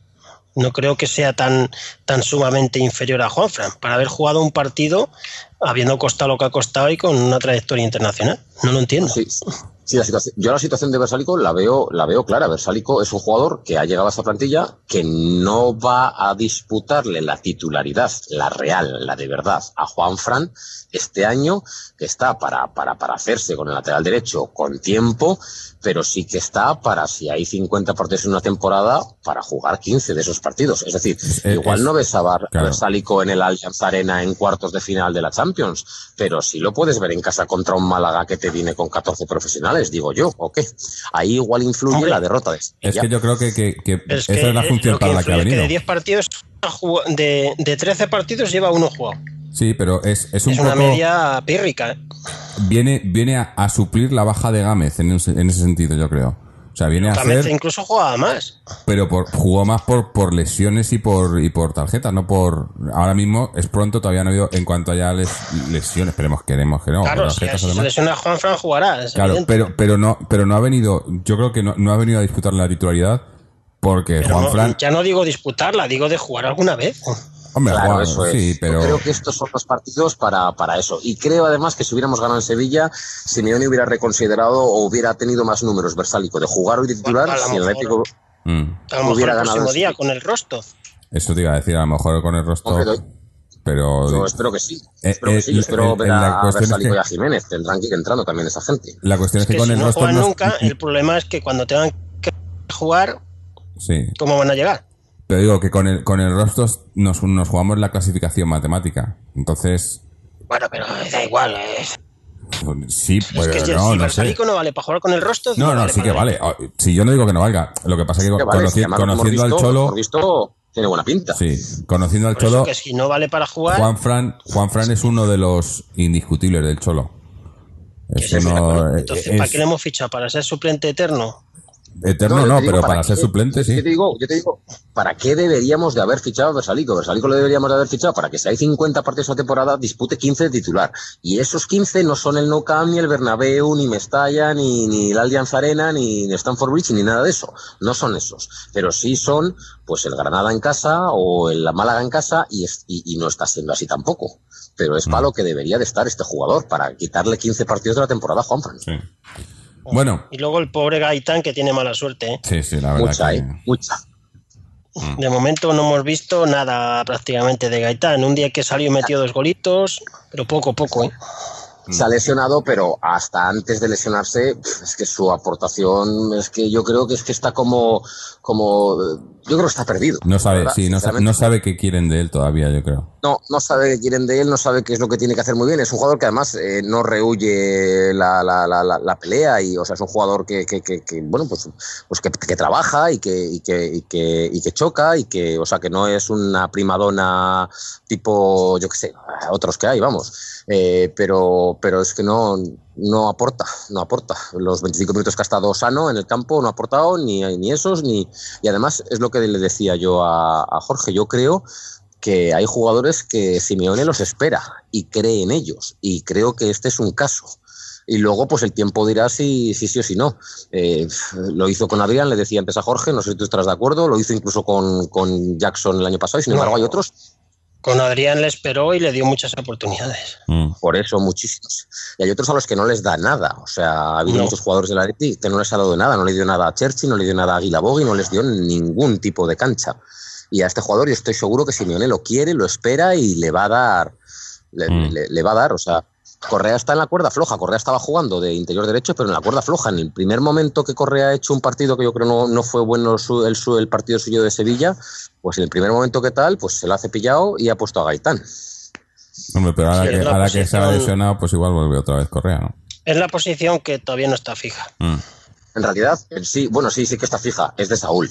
No creo que sea tan, tan sumamente inferior a Juanfran, para haber jugado un partido habiendo costado lo que ha costado y con una trayectoria internacional. No lo entiendo. Sí, Sí, la situación, yo la situación de Versálico la veo, la veo clara. Versálico es un jugador que ha llegado a esta plantilla que no va a disputarle la titularidad, la real, la de verdad, a Juan Fran este año, que está para, para, para hacerse con el lateral derecho con tiempo, pero sí que está para, si hay 50 partidos en una temporada, para jugar 15 de esos partidos. Es decir, igual no ves a, Bar, en el Allianz Arena en cuartos de final de la Champions, pero sí lo puedes ver en casa contra un Málaga que te viene con 14 profesionales, digo yo, ¿o qué? Ahí igual influye la derrota de Es que yo creo que, esa es la función para la que ha venido. de 10 partidos, de, de 13 partidos lleva uno jugado. Sí, pero es, es un es una media pírrica. ¿eh? Viene, viene a, suplir la baja de Gámez en, ese sentido, yo creo. O sea, viene a hacer... incluso jugaba más. Pero por, jugó más por, por lesiones y por, y por tarjetas, no por... Ahora mismo es pronto, todavía no ha habido... En cuanto haya lesiones, esperemos, queremos que no. Claro, si, se lesiona Juan Fran jugará. claro, pero, pero, no, pero no ha venido... Yo creo que no, no ha venido a disputar la titularidad porque Juan Fran... Ya no digo disputarla, digo de jugar alguna vez. Hombre, eso es. pero... creo que estos son los partidos para, para eso. Y creo además que si hubiéramos ganado en Sevilla, Simeone hubiera reconsiderado o hubiera tenido más números Versálico de jugar hoy de titular si el Atlético mm. hubiera ganado. El próximo día con el Rostov. Eso te iba a decir, a lo mejor con el Rostov. pero yo espero que sí. Eh, espero que sí. espero ver a, Versálico y a Jiménez. Tendrán que ir entrando también esa gente. La cuestión es, que, con el Rostov. nunca, el problema es que cuando tengan que jugar, sí. ¿cómo van a llegar? Te digo que con el, con el Rostos nos, nos jugamos la clasificación matemática. Entonces. Bueno, pero da igual. Sí, pues es que no, si no, no vale para jugar con el Rostos. No, no, sí que vale. Si yo no digo que no valga. Lo que pasa es que, conociendo al Cholo. Visto, tiene buena pinta. Sí, conociendo al Cholo. que si no vale para jugar. Juan Fran, Juan Fran es uno de los indiscutibles del Cholo. Entonces, ¿para qué le hemos fichado? ¿Para ser suplente eterno? Eterno no, pero para, ser suplente sí. Yo te, digo, yo te digo, ¿para qué deberíamos de haber fichado a Versalico? Versalico lo deberíamos de haber fichado para que si hay 50 partidos a temporada dispute 15 de titular. Y esos 15 no son el No Camp, ni el Bernabéu, ni Mestalla, ni, ni el Allianz Arena, ni, Stanford Bridge, ni nada de eso. No son esos. Pero sí son, pues, el Granada en casa o el Málaga en casa y, y, no está siendo así tampoco. Pero es para mm. lo que debería de estar este jugador, para quitarle 15 partidos de la temporada, Juanfran. Sí. Bueno. Y luego el pobre Gaitán que tiene mala suerte. ¿eh? Sí, sí, la verdad. Mucha, ¿eh? Mucha. Mm. De momento no hemos visto nada prácticamente de Gaitán. Un día que salió y metió dos golitos, pero poco, poco, ¿eh? Se ha lesionado, pero hasta antes de lesionarse, es que su aportación, es que yo creo que es que está como, como, yo creo que está perdido. No sabe, sí, no sabe, no sabe qué quieren de él todavía, yo creo. No, no sabe qué quieren de él, no sabe qué es lo que tiene que hacer muy bien. Es un jugador que además eh, no rehuye la, la, la, la, pelea y, o sea, es un jugador que, que, que, bueno, pues, pues que, que trabaja y que, y que, y que, y que choca y que, o sea, que no es una primadona tipo, yo qué sé, otros que hay, vamos. Eh, pero, pero es que no, no aporta, no aporta. Los 25 minutos que ha estado sano en el campo no ha aportado ni, ni esos, ni. Y además es lo que le decía yo a, Jorge. Yo creo que hay jugadores que Simeone los espera y cree en ellos. Y creo que este es un caso. Y luego, pues el tiempo dirá si, sí o si no. Eh, lo hizo con Adrián, le decía antes a Jorge, no sé si tú estarás de acuerdo, lo hizo incluso con, con Jackson el año pasado, y sin embargo hay otros con Adrián le esperó y le dio muchas oportunidades. Mm. Por eso, muchísimos. Y hay otros a los que no les da nada. O sea, ha habido muchos jugadores de la Atleti que no les ha dado nada. No le dio nada a Cherchi, no le dio nada a Aguila y no les dio ningún tipo de cancha. Y a este jugador yo estoy seguro que Simeone lo quiere, lo espera y le va a dar. le mm. va a dar, o sea, Correa está en la cuerda floja. Correa estaba jugando de interior derecho, pero en la cuerda floja. En el primer momento que Correa ha hecho un partido que yo creo no, no fue bueno el, el, partido suyo de Sevilla, pues en el primer momento que tal, pues se lo ha cepillado y ha puesto a Gaitán. Hombre, pero ahora, que, se ha lesionado, pues igual vuelve otra vez Correa, ¿no? Es la posición que todavía no está fija. Mm. En realidad, sí, bueno, sí, sí que está fija. Es de Saúl.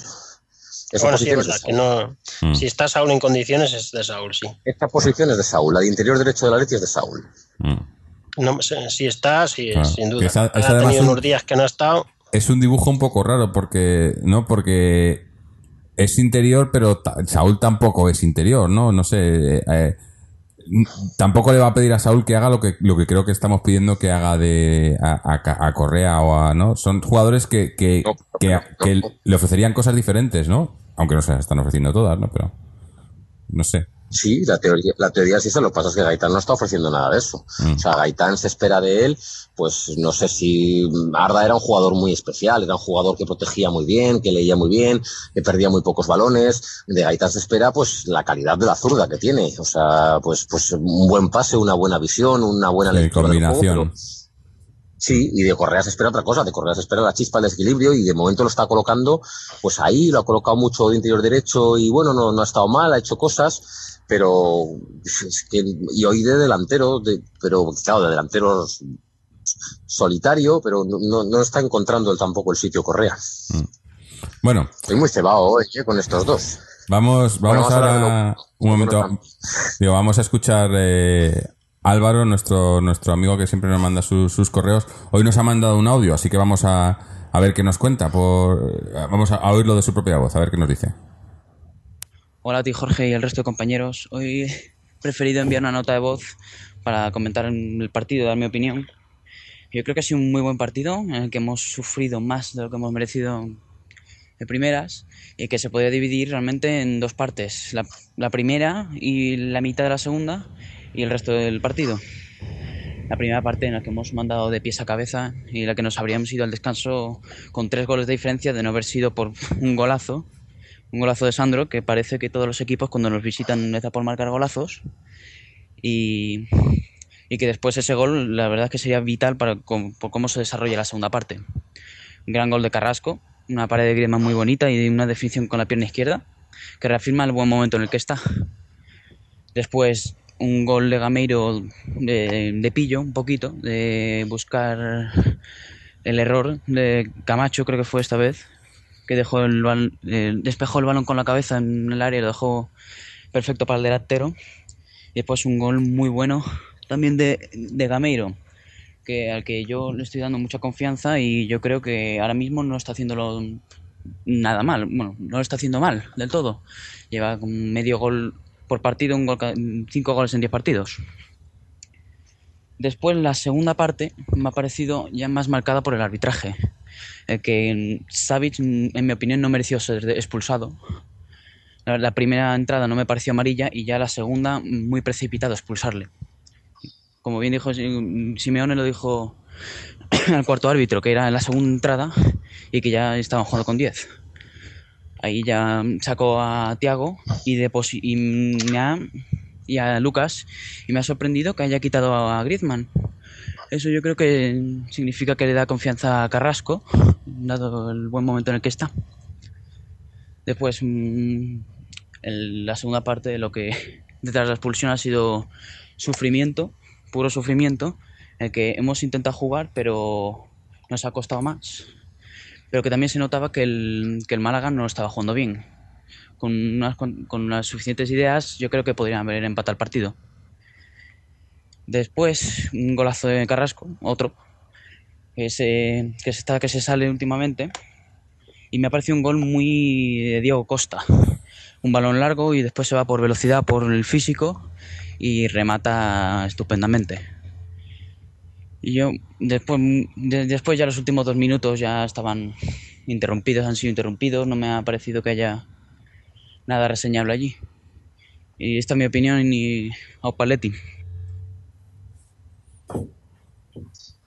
bueno, sí, es verdad, que no. Mm. Si está Saúl en condiciones, es de Saúl, sí. Esta posición es de Saúl. La de interior derecho de la leche es de Saúl. Mm. No, si está, sí, sin duda. ha tenido unos días que no ha estado. Es un dibujo un poco raro porque, ¿no? Porque es interior, pero Saúl tampoco es interior, ¿no? No sé. Eh, eh, tampoco le va a pedir a Saúl que haga lo que, lo que creo que estamos pidiendo que haga de a, Correa o a, ¿no? Son jugadores que, que, que, le ofrecerían cosas diferentes, ¿no? Aunque no se las están ofreciendo todas, ¿no? Pero no sé. Sí, la teoría, la teoría sí se lo que pasa es que Gaitán no está ofreciendo nada de eso. Mm. O sea, Gaitán se espera de él, pues no sé si Arda era un jugador muy especial, era un jugador que protegía muy bien, que leía muy bien, que perdía muy pocos balones. De Gaitán se espera pues la calidad de la zurda que tiene. O sea, pues, pues un buen pase, una buena visión, una buena lectura combinación. Sí, y de Correa se espera otra cosa, de Correa se espera la chispa, el desequilibrio y de momento lo está colocando, pues ahí lo ha colocado mucho de interior derecho y bueno, no, no ha estado mal, ha hecho cosas, pero es que, y hoy de delantero, de, pero claro, de delantero solitario, pero no, no está encontrando él tampoco el sitio Correa. Mm. Bueno. Estoy muy cebado hoy ¿eh? con estos dos. Vamos, vamos, ahora, un momento, digo, vamos a escuchar eh, Álvaro, nuestro, nuestro amigo que siempre nos manda sus, correos, hoy nos ha mandado un audio, así que vamos a, a ver qué nos cuenta. Por, vamos a, oírlo de su propia voz, a ver qué nos dice. Hola a ti Jorge y el resto de compañeros. Hoy he preferido enviar una nota de voz para comentar el partido, dar mi opinión. Yo creo que ha sido un muy buen partido en el que hemos sufrido más de lo que hemos merecido de primeras y que se podía dividir realmente en dos partes. La, la primera y la mitad de la segunda y el resto del partido. La primera parte en la que hemos mandado de pies a cabeza y la que nos habríamos ido al descanso con tres goles de diferencia de no haber sido por un golazo, un golazo de Sandro, que parece que todos los equipos cuando nos visitan da por marcar golazos y, y que después ese gol la verdad es que sería vital para por cómo se desarrolla la segunda parte. Un gran gol de Carrasco, una pared de Griezmann muy bonita y una definición con la pierna izquierda que reafirma el buen momento en el que está. Después un gol de Gameiro de, pillo un poquito, de buscar el error de Camacho, creo que fue esta vez, que dejó el eh, despejó el balón con la cabeza en el área, lo dejó perfecto para el delantero. Y después un gol muy bueno también de, de que al que yo le estoy dando mucha confianza y yo creo que ahora mismo no está haciéndolo nada mal. Bueno, no lo está haciendo mal del todo. Lleva medio gol por partido, un gol, cinco goles en diez partidos. Después, la segunda parte me ha parecido ya más marcada por el arbitraje. El que Savic, en mi opinión, no mereció ser expulsado. La primera entrada no me pareció amarilla y ya la segunda muy precipitado expulsarle. Como bien dijo Simeone, lo dijo al cuarto árbitro, que era la segunda entrada y que ya estaban jugando con 10. Ahí ya sacó a Tiago y, y, y a Lucas y me ha sorprendido que haya quitado a Griezmann. Eso yo creo que significa que le da confianza a Carrasco, dado el buen momento en el que está. Después, mm, la segunda parte de lo que detrás de la expulsión ha sido sufrimiento, puro sufrimiento, el que hemos intentado jugar, pero nos ha costado más. Pero que también se notaba que el, que el Málaga no estaba jugando bien. Con unas, con, unas suficientes ideas, yo creo que podrían haber empatado el partido. Después, un golazo de Carrasco, otro, que se, que se, está, que se sale últimamente. Y me ha parecido un gol muy de Diego Costa. Un balón largo y después se va por velocidad, por el físico y remata estupendamente. Y yo, después, después ya los últimos dos minutos ya estaban interrumpidos, han sido interrumpidos, no me ha parecido que haya nada reseñable allí. Y esta es mi opinión y a Paletti.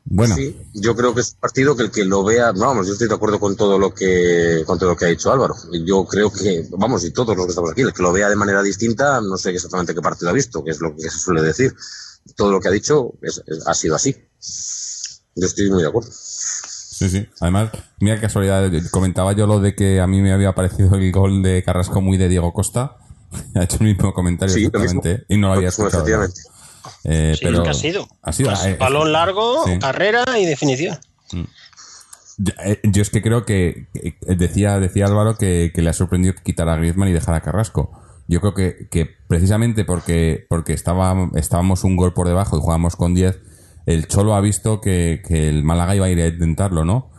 Bueno. Sí, yo creo que es un partido que el que lo vea, vamos, yo estoy de acuerdo con todo lo que con todo lo que ha dicho Álvaro. Yo creo que, vamos, y todos los que estamos aquí, el que lo vea de manera distinta, no sé exactamente qué partido ha visto, que es lo que se suele decir. Todo lo que ha dicho ha sido así. Yo estoy muy de acuerdo. Sí, sí. Además, mira qué casualidad, comentaba yo lo de que a mí me había parecido el gol de Carrasco muy de Diego Costa. ha hecho el mismo comentario exactamente y no lo había escuchado. Eh, pero que ha sido. Ha sido pues, eh, balón largo, carrera y definición. Mm. Eh, yo es que creo que, decía, decía Álvaro que, le ha sorprendido quitar a Griezmann y dejar a Carrasco. Yo creo que, que precisamente porque, porque estaba, estábamos un gol por debajo y jugábamos con 10, el Cholo ha visto que, el Málaga iba a ir a intentarlo, ¿no?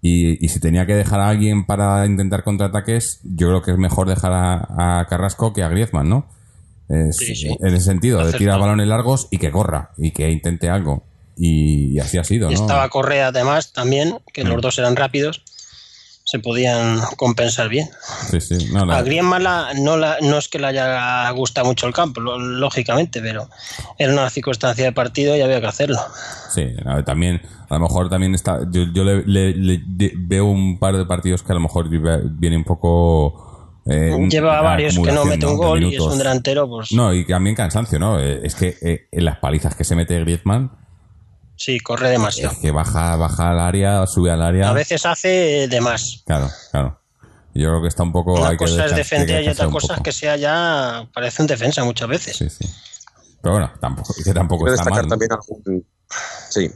Y, y, si tenía que dejar a alguien para intentar contraataques, yo creo que es mejor dejar a, a Carrasco que a Griezmann, ¿no? En ese sentido, de tirar balones largos y que corra y que intente algo. Y, así ha sido. ¿no? Estaba Correa además también, que los mm. dos eran rápidos, se podían compensar bien. Sí, sí. No, A Griezmann no, la, no es que le haya gustado mucho el campo, lógicamente, pero era una circunstancia de partido y había que hacerlo. Sí, también, a lo mejor también está. Yo, yo le, veo un par de partidos que a lo mejor viene un poco eh, Lleva varios que no mete un gol y es un delantero. Pues... No, y también cansancio, ¿no? Eh, es que eh, en las palizas que se mete Griezmann. Sí, corre demasiado. Es que baja, baja al área, sube al área. A veces hace de más. Claro, claro. Yo creo que está un poco. Una cosa es defender y otra cosa es que sea ya. Parece un defensa muchas veces. Sí, sí. Pero bueno, tampoco, que tampoco está mal. También algún... Sí,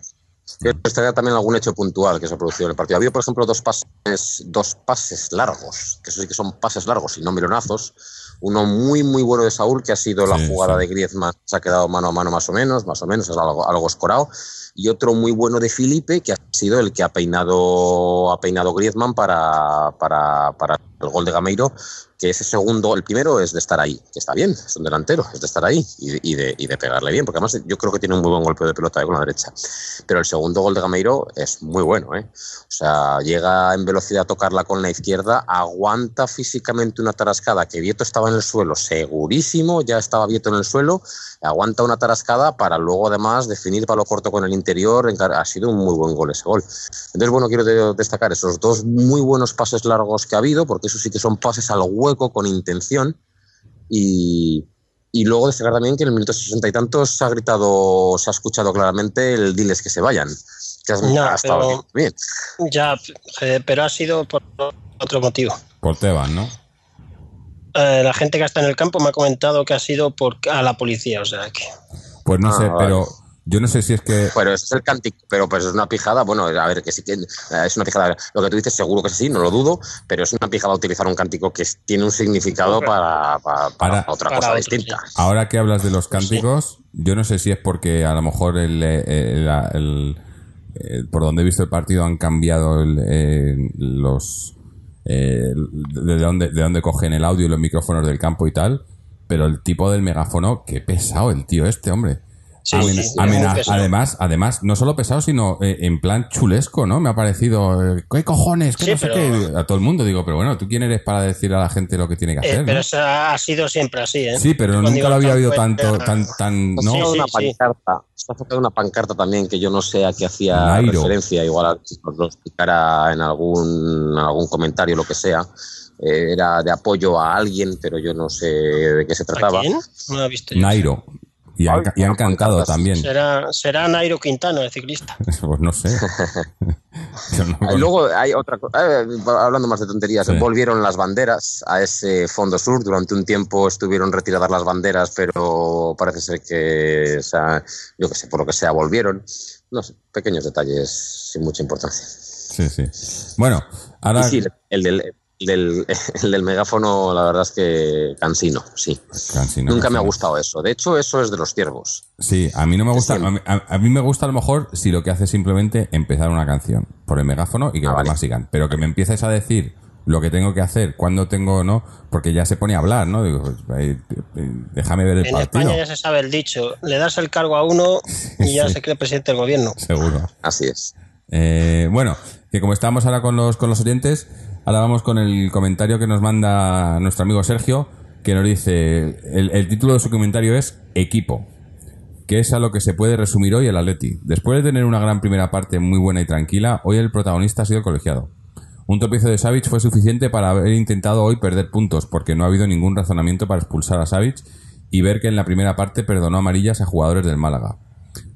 Quiero destacar también algún hecho puntual que se ha producido en el partido. Había, por ejemplo, dos pases, dos pases largos, que eso sí que son pases largos y no mironazos. Uno muy, muy bueno de Saúl, que ha sido la jugada de Griezmann, se ha quedado mano a mano más o menos, más o menos, es algo, algo escorado. Y otro muy bueno de Felipe, que ha sido el que ha peinado, ha peinado Griezmann para, para, para el gol de Gameiro, que ese segundo, el primero es de estar ahí, que está bien, es un delantero, es de estar ahí y de, y de, pegarle bien, porque además yo creo que tiene un muy buen golpe de pelota con la derecha. Pero el segundo gol de Gameiro es muy bueno, ¿eh? O sea, llega en velocidad a tocarla con la izquierda, aguanta físicamente una tarascada, que Vieto estaba en el suelo, segurísimo, ya estaba Vieto en el suelo, aguanta una tarascada para luego además definir para lo corto con el interior, ha sido un muy buen gol ese gol. Entonces, bueno, quiero destacar esos dos muy buenos pases largos que ha habido, porque eso sí que son pases al hueco con intención. Y, y luego destacar también que en el minuto sesenta y tantos se ha gritado, se ha escuchado claramente el diles que se vayan. Que ha estado bien. Ya, eh, pero ha sido por otro motivo. Por Teban, ¿no? Eh, la gente que está en el campo me ha comentado que ha sido por a la policía, o sea que. Pues no sé, ah, pero Yo no sé si es que. Bueno, ese es el cántico, pero pues es una pijada. Bueno, a ver, que sí que eh, es una pijada. Lo que tú dices, seguro que sí, no lo dudo, pero es una pijada utilizar un cántico que tiene un significado para, para, otra cosa distinta. Ahora que hablas de los cánticos, yo no sé si es porque a lo mejor el, el, por donde he visto el partido han cambiado los. de, dónde, de dónde cogen el audio y los micrófonos del campo y tal, pero el tipo del megáfono, qué pesado el tío este, hombre además, además, no solo pesado, sino eh, en plan chulesco, ¿no? Me ha parecido, eh, ¿qué cojones? ¿Qué no sé qué? A todo el mundo digo, pero bueno, ¿tú quién eres para decir a la gente lo que tiene que eh, hacer? pero eso ha sido siempre así, ¿eh? Sí, pero nunca lo había oído tanto, tan, tan, ¿no? una pancarta, está una pancarta también que yo no sé a qué hacía referencia, igual si nos lo explicara en algún, en algún comentario, lo que sea. era de apoyo a alguien, pero yo no sé de qué se trataba. ¿A quién? No lo he visto Nairo. Y, han, y cantado también. Será, será Nairo Quintana, el ciclista. pues no sé. Luego hay otra cosa, eh, hablando más de tonterías, volvieron las banderas a ese fondo sur. Durante un tiempo estuvieron retiradas las banderas, pero parece ser que, o sea, yo que sé, por lo que sea, volvieron. No sé, pequeños detalles sin mucha importancia. Sí, sí. Bueno, ahora. sí, el del, del, el del megáfono, la verdad es que cansino, sí. Nunca me ha gustado eso. De hecho, eso es de los ciervos. Sí, a mí no me gusta. A mí, me gusta a lo mejor si lo que hace es simplemente empezar una canción por el megáfono y que ah, la sigan. Pero que me empieces a decir lo que tengo que hacer, cuando tengo, ¿no? Porque ya se pone a hablar, ¿no? Digo, pues, déjame ver el en partido. En España ya se sabe el dicho, le das el cargo a uno y ya se cree presidente del gobierno. Seguro. Así es. Eh, bueno, que como estamos ahora con los, con los oyentes, Ahora vamos con el comentario que nos manda nuestro amigo Sergio, que nos dice, el, título de su comentario es Equipo, que es a lo que se puede resumir hoy el Atleti. Después de tener una gran primera parte muy buena y tranquila, hoy el protagonista ha sido el colegiado. Un tropiezo de Savic fue suficiente para haber intentado hoy perder puntos, porque no ha habido ningún razonamiento para expulsar a Savic y ver que en la primera parte perdonó amarillas a jugadores del Málaga.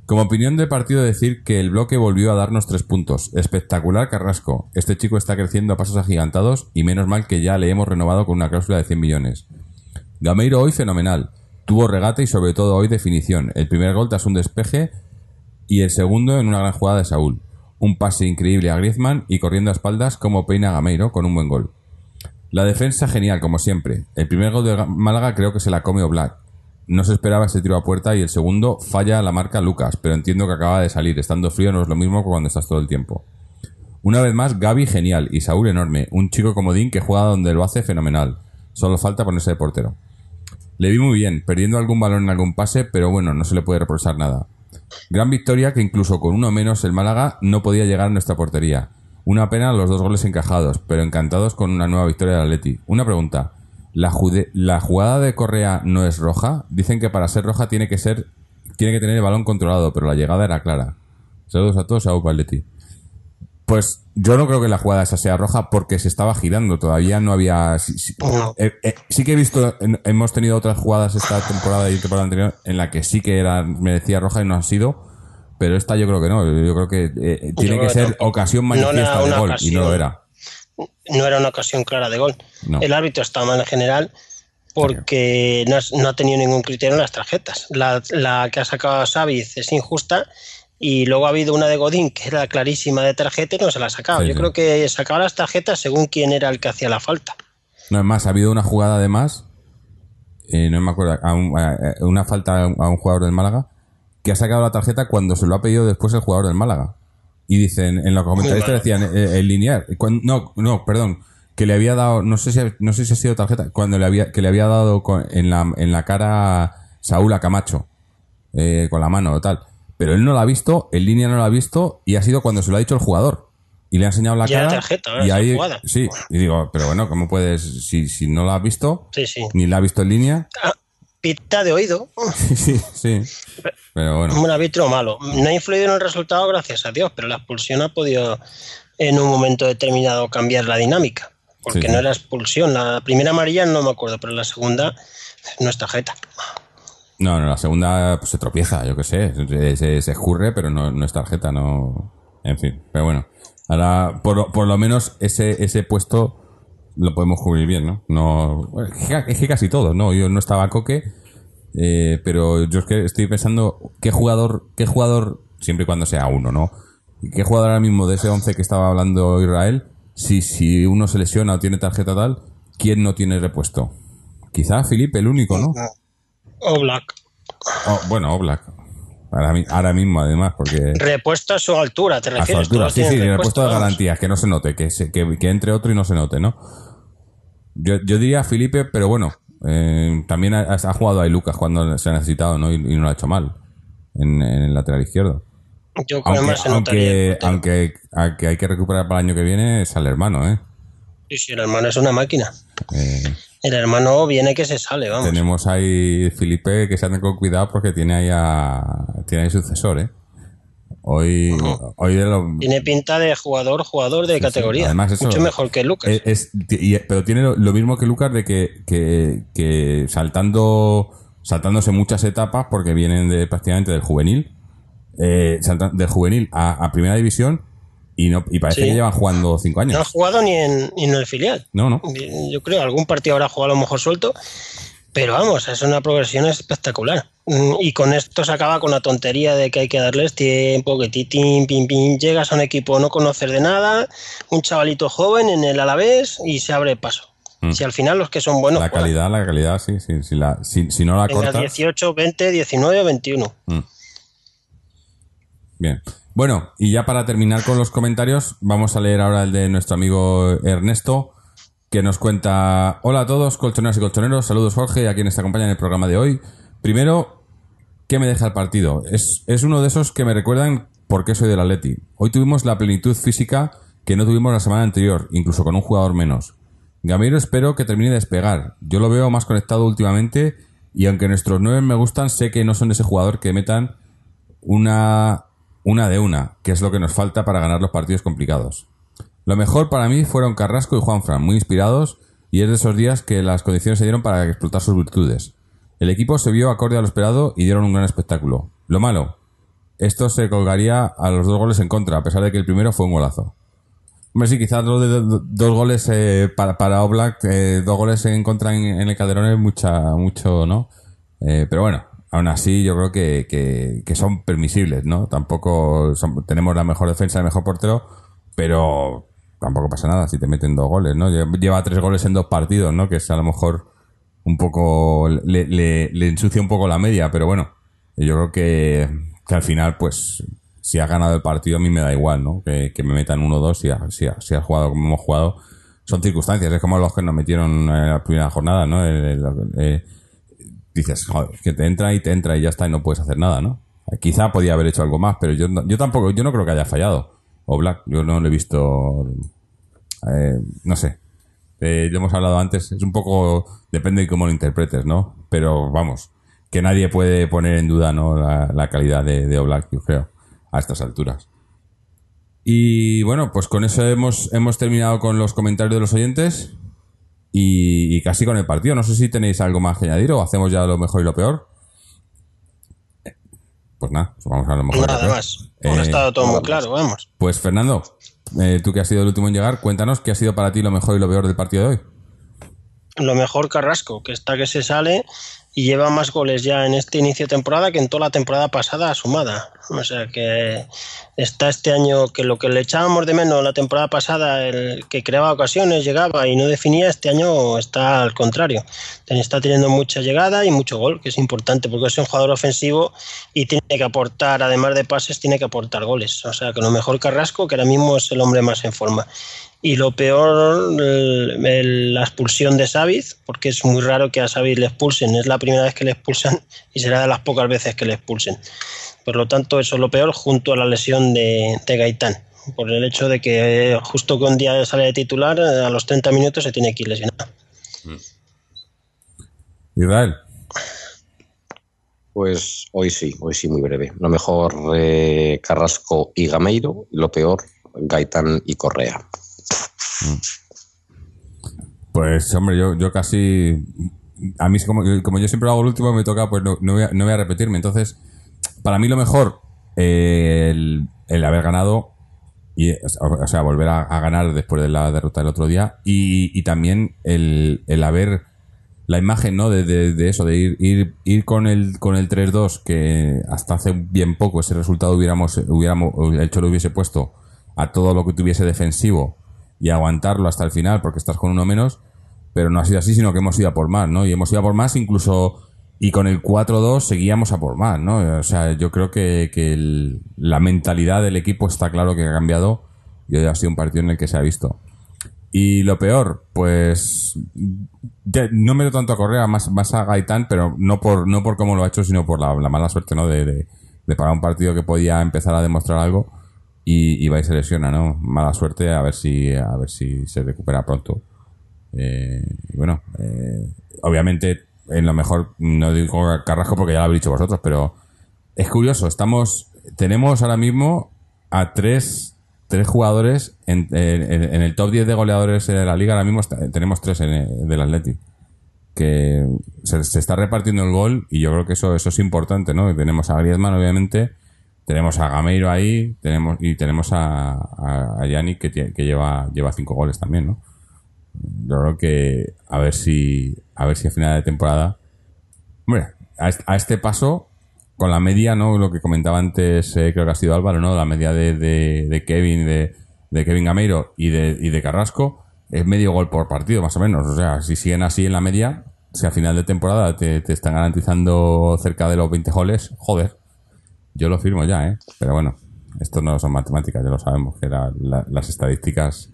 Como opinión del partido decir que el bloque volvió a darnos tres puntos. Espectacular Carrasco. Este chico está creciendo a pasos agigantados y menos mal que ya le hemos renovado con una cláusula de 100 millones. Gameiro hoy fenomenal. Tuvo regate y sobre todo hoy definición. El primer gol tras un despeje y el segundo en una gran jugada de Saúl. Un pase increíble a Griezmann y corriendo a espaldas como peina Gameiro con un buen gol. La defensa genial como siempre. El primer gol de Málaga creo que se la come Oblak no se esperaba ese tiro a puerta y el segundo falla la marca Lucas, pero entiendo que acaba de salir. Estando frío no es lo mismo que cuando estás todo el tiempo. Una vez más, Gaby genial y Saúl enorme. Un chico comodín que juega donde lo hace fenomenal. Solo falta ponerse de portero. Le vi muy bien, perdiendo algún balón en algún pase, pero bueno, no se le puede reprochar nada. Gran victoria que incluso con uno menos el Málaga no podía llegar a nuestra portería. Una pena los dos goles encajados, pero encantados con una nueva victoria de Atleti. Una pregunta. La, la jugada de Correa no es roja. Dicen que para ser roja tiene que ser tiene que tener el balón controlado, pero la llegada era clara. Saludos a todos, a Upaletti. Pues yo no creo que la jugada esa sea roja porque se estaba girando. Todavía no había. Sí, eh, eh, que he visto, hemos tenido otras jugadas esta temporada y temporada anterior en la que sí que era merecía roja y no ha sido. Pero esta yo creo que no. Yo creo que eh, tiene que, ser ocasión manifiesta de gol y no lo era no era una ocasión clara de gol. El árbitro está mal en general porque no, ha tenido ningún criterio en las tarjetas. La, que ha sacado a Saviz es injusta y luego ha habido una de Godín que era clarísima de tarjeta y no se la ha sacado. Yo creo que sacaba las tarjetas según quién era el que hacía la falta. No es más, ha habido una jugada además, eh, no me acuerdo, una falta a un jugador del Málaga que ha sacado la tarjeta cuando se lo ha pedido después el jugador del Málaga. Y dicen, en los comentarios decían, el eh, lineal. no, no, perdón. Que le había dado, no sé si, no sé si ha sido tarjeta, cuando le había, que le había dado en, la, en la cara Saúl a Camacho, eh, con la mano o tal. Pero él no la ha visto, el línea no la ha visto, y ha sido cuando se lo ha dicho el jugador. Y le ha enseñado la cara. y ahí, sí, y digo, pero bueno, ¿cómo puedes, si, si no la ha visto, ni la ha visto en línea? Ah, pita de oído. sí, sí. Pero bueno. Un árbitro malo. No ha influido en el resultado, gracias a Dios, pero la expulsión ha podido en un momento determinado cambiar la dinámica. Porque no era expulsión. La primera amarilla no me acuerdo, pero la segunda no es tarjeta. No, no, la segunda pues, se tropieza, yo qué sé. Se, se, escurre, pero no, no, es tarjeta, no. En fin, pero bueno. Ahora, por, por lo menos ese, ese puesto lo podemos cubrir bien, ¿no? no es que casi todo, ¿no? Yo no estaba Coque Eh, pero yo es que estoy pensando qué jugador, qué jugador, siempre y cuando sea uno, ¿no? ¿Qué jugador ahora mismo de ese 11 que estaba hablando Israel, si, si uno se lesiona o tiene tarjeta tal, ¿quién no tiene repuesto? Quizá Felipe, el único, ¿no? O Black. Oh, bueno, o Black. Ahora, mismo, además, porque... Repuesto a su altura, te refieres. A su altura, sí, sí, repuesto, de garantías, que no se note, que, que, entre otro y no se note, ¿no? Yo, yo diría Felipe, pero bueno, eh, también ha, jugado ahí Lucas cuando se ha necesitado, ¿no? Y, no lo ha hecho mal en, el lateral izquierdo. Yo aunque, aunque, aunque, aunque, hay que recuperar para el año que viene es al hermano, ¿eh? Sí, sí, el hermano es una máquina. Eh, el hermano viene que se sale, vamos. Tenemos ahí Felipe que se anda con cuidado porque tiene ahí a, tiene ahí sucesor, ¿eh? Hoy, hoy Tiene pinta de jugador, jugador de categoría. Mucho mejor que Lucas. pero tiene lo, mismo que Lucas de que, que, saltando saltándose muchas etapas porque vienen de prácticamente del juvenil eh, del juvenil a, primera división y no y parece que llevan jugando cinco años. No ha jugado ni en, ni en el filial. No, no. Yo creo algún partido habrá jugado a lo mejor suelto pero vamos, es una progresión espectacular. Mm, y con esto se acaba con la tontería de que hay que darles tiempo, que titín, pim, pim, llegas a un equipo no conocer de nada, un chavalito joven en el Alavés y se abre paso. Mm. Si al final los que son buenos. La calidad, la calidad, sí, sí. Si, la, si, si no la cortas. 18, 20, 19 21. Bien. Bueno, y ya para terminar con los comentarios, vamos a leer ahora el de nuestro amigo Ernesto que nos cuenta, hola a todos, colchoneros y colchoneros, saludos Jorge, a quien nos acompaña en el programa de hoy. Primero, ¿qué me deja el partido? Es, es uno de esos que me recuerdan por qué soy del Atleti. Hoy tuvimos la plenitud física que no tuvimos la semana anterior, incluso con un jugador menos. Gamiro espero que termine de despegar. Yo lo veo más conectado últimamente y aunque nuestros nueve me gustan, sé que no son ese jugador que metan una, una de una, que es lo que nos falta para ganar los partidos complicados. Lo mejor para mí fueron Carrasco y Juanfran, muy inspirados, y es de esos días que las condiciones se dieron para explotar sus virtudes. El equipo se vio acorde a lo esperado y dieron un gran espectáculo. Lo malo, esto se colgaría a los dos goles en contra, a pesar de que el primero fue un golazo. Hombre, sí, quizás dos, dos goles eh, para, para Oblak, eh, dos goles en contra en, el Calderón es mucha, mucho, ¿no? Eh, pero bueno, aún así yo creo que, que, son permisibles, ¿no? Tampoco tenemos la mejor defensa, el mejor portero, pero tampoco pasa nada si te meten dos goles, ¿no? Lleva tres goles en dos partidos, ¿no? Que es a lo mejor un poco. le, le, ensucia un poco la media, pero bueno, yo creo que, que, al final, pues, si ha ganado el partido, a mí me da igual, ¿no? Que, me metan uno o dos, si ha, si, ha, jugado como hemos jugado. Son circunstancias, es como los que nos metieron en la primera jornada, ¿no? Eh, dices, joder, que te entra y te entra y ya está y no puedes hacer nada, ¿no? Quizá podía haber hecho algo más, pero yo, yo tampoco, yo no creo que haya fallado o Black. Yo no lo he visto. Eh, no sé. Eh, hemos hablado antes. Es un poco. Depende de cómo lo interpretes, ¿no? Pero vamos. Que nadie puede poner en duda ¿no? la, calidad de, de Oblak, yo creo, a estas alturas. Y bueno, pues con eso hemos, hemos terminado con los comentarios de los oyentes y, casi con el partido. No sé si tenéis algo más que añadir o hacemos ya lo mejor y lo peor. Pues nada, pues vamos a lo mejor. Nada más. ha eh, estado todo muy claro, vamos. Pues Fernando, eh, tú que has sido el último en llegar, cuéntanos qué ha sido para ti lo mejor y lo peor del partido de hoy. Lo mejor Carrasco, que está que se sale y lleva más goles ya en este inicio de temporada que en toda la temporada pasada sumada. O sea que está este año que lo que le echábamos de menos la temporada pasada, el que creaba ocasiones, llegaba y no definía, este año está al contrario. Está teniendo mucha llegada y mucho gol, que es importante porque es un jugador ofensivo y tiene que aportar, además de pases, tiene que aportar goles. O sea que lo mejor Carrasco, que ahora mismo es el hombre más en forma y lo peor, la expulsión de Saviz, porque es muy raro que a Saviz le expulsen, es la primera vez que le expulsan y será de las pocas veces que le expulsen. Por lo tanto, eso es lo peor junto a la lesión de, Gaitán, por el hecho de que justo que un día sale de titular, a los 30 minutos se tiene que ir lesionado. Mm. Israel. Pues hoy sí, hoy sí, muy breve. Lo mejor eh, Carrasco y Gameiro, lo peor Gaitán y Correa. Pues hombre, yo, yo casi... A mí, como, como yo siempre hago el último, me toca, pues no, voy, a, repetirme. Entonces, para mí lo mejor, eh, el, haber ganado, y, o sea, volver a, ganar después de la derrota del otro día, y, también el, el haber la imagen, ¿no? De, de, eso, de ir, ir, ir con el, con el 3-2, que hasta hace bien poco ese resultado hubiéramos, hubiéramos, el Cholo hubiese puesto a todo lo que tuviese defensivo y aguantarlo hasta el final porque estás con uno menos, pero no ha sido así, sino que hemos ido a por más, ¿no? Y hemos ido a por más incluso, y con el 4-2 seguíamos a por más, ¿no? O sea, yo creo que, que la mentalidad del equipo está claro que ha cambiado y hoy ha sido un partido en el que se ha visto. Y lo peor, pues no me doy tanto a Correa, más, más a Gaitán, pero no por, no por cómo lo ha hecho, sino por la, mala suerte, ¿no? De, de, parar un partido que podía empezar a demostrar algo y, y se lesiona, ¿no? Mala suerte, a ver si, a ver si se recupera pronto. Eh, bueno, eh, obviamente, en lo mejor, no digo Carrasco porque ya lo habéis dicho vosotros, pero es curioso, estamos, tenemos ahora mismo a tres tres jugadores en, el top 10 de goleadores de la liga. Ahora mismo tenemos tres en, del Atleti. Que se, está repartiendo el gol y yo creo que eso, eso es importante, ¿no? Tenemos a Griezmann, obviamente, tenemos a Gameiro ahí tenemos y tenemos a, a, Yannick que, que, lleva, lleva cinco goles también, ¿no? Yo creo que a ver si a ver si a final de temporada hombre, a este paso con la media, ¿no? Lo que comentaba antes, eh, creo que ha sido Álvaro, ¿no? La media de, de, Kevin, de, de, Kevin Gameiro y de, y de Carrasco es medio gol por partido, más o menos. O sea, si siguen así en la media, si a final de temporada te, están garantizando cerca de los 20 goles, joder, yo lo firmo ya, ¿eh? Pero bueno, esto no son matemáticas, ya lo sabemos, que las estadísticas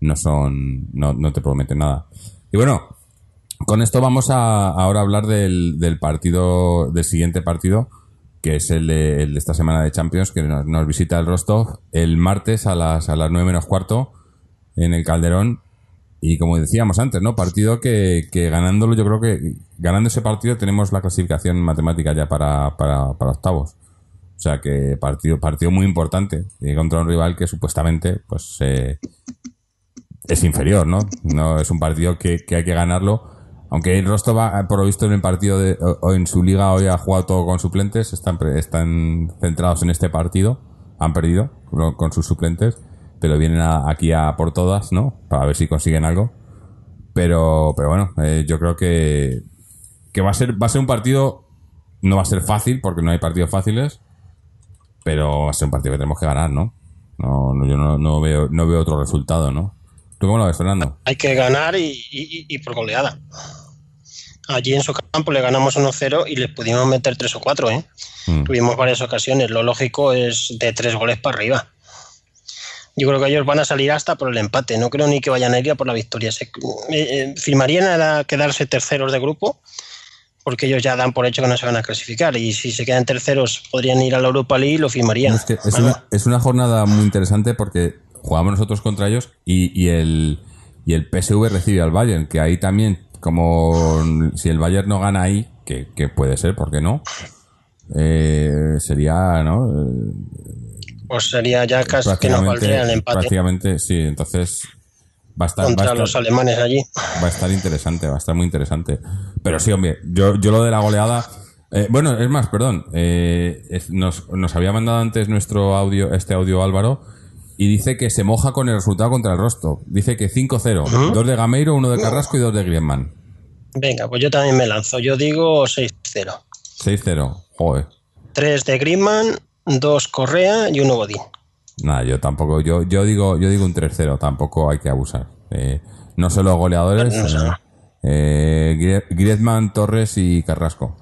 no son, no, no te prometen nada. Y bueno, con esto vamos a ahora hablar del, del partido, del siguiente partido, que es el de, esta semana de Champions, que nos, visita el Rostov el martes a las, a las 9 menos cuarto en el Calderón. Y como decíamos antes, ¿no? Partido que, que ganándolo, yo creo que ganando ese partido tenemos la clasificación matemática ya para, para, para octavos. O sea que partido, partido muy importante y contra un rival que supuestamente pues eh, es inferior, ¿no? No es un partido que, que hay que ganarlo aunque Rostov, por lo visto, en el partido de, o en su liga hoy ha jugado todo con suplentes, están, están centrados en este partido, han perdido con, sus suplentes, pero vienen aquí a por todas, ¿no? Para ver si consiguen algo. Pero, pero bueno, eh, yo creo que, que va a ser, va a ser un partido, no va a ser fácil, porque no hay partidos fáciles, pero va a ser un partido que tenemos que ganar, ¿no? No, yo no, no, veo, no veo otro resultado, ¿no? ¿Tú cómo lo ves, Fernando? Hay que ganar y, y por goleada. Allí en su campo le ganamos 1-0 y les pudimos meter 3 o 4, ¿eh? Mm. Tuvimos varias ocasiones. Lo lógico es de 3 goles para arriba. Yo creo que ellos van a salir hasta por el empate. No creo ni que vayan a ir a por la victoria. Se, eh, eh, firmarían a quedarse terceros de grupo porque ellos ya dan por hecho que no se van a clasificar y si se quedan terceros podrían ir a la Europa League y lo firmarían. Es, una, es una, jornada muy interesante porque jugamos nosotros contra ellos y, y, el, y el PSV recibe al Bayern, que ahí también como si el Bayern no gana ahí, que, puede ser, ¿por qué no? Eh, sería, ¿no? Pues sería ya casi que nos valdría el empate. Prácticamente, sí, entonces va a estar... Contra los alemanes allí. Va a estar interesante, va a estar muy interesante. Pero sí, hombre, yo, yo lo de la goleada... Eh, bueno, es más, perdón. Eh, nos, nos había mandado antes nuestro audio, este audio Álvaro, y dice que se moja con el resultado contra el Rostov. Dice que 5-0. Dos de Gameiro, uno de Carrasco y dos de Griezmann. Venga, pues yo también me lanzo. Yo digo 6-0. 6-0, joder. Tres de Griezmann, dos Correa y uno Godín. Nada, yo tampoco. Yo, yo, digo, yo digo un 3-0, tampoco hay que abusar. Eh, no solo goleadores, eh, eh, Griezmann, Torres y Carrasco.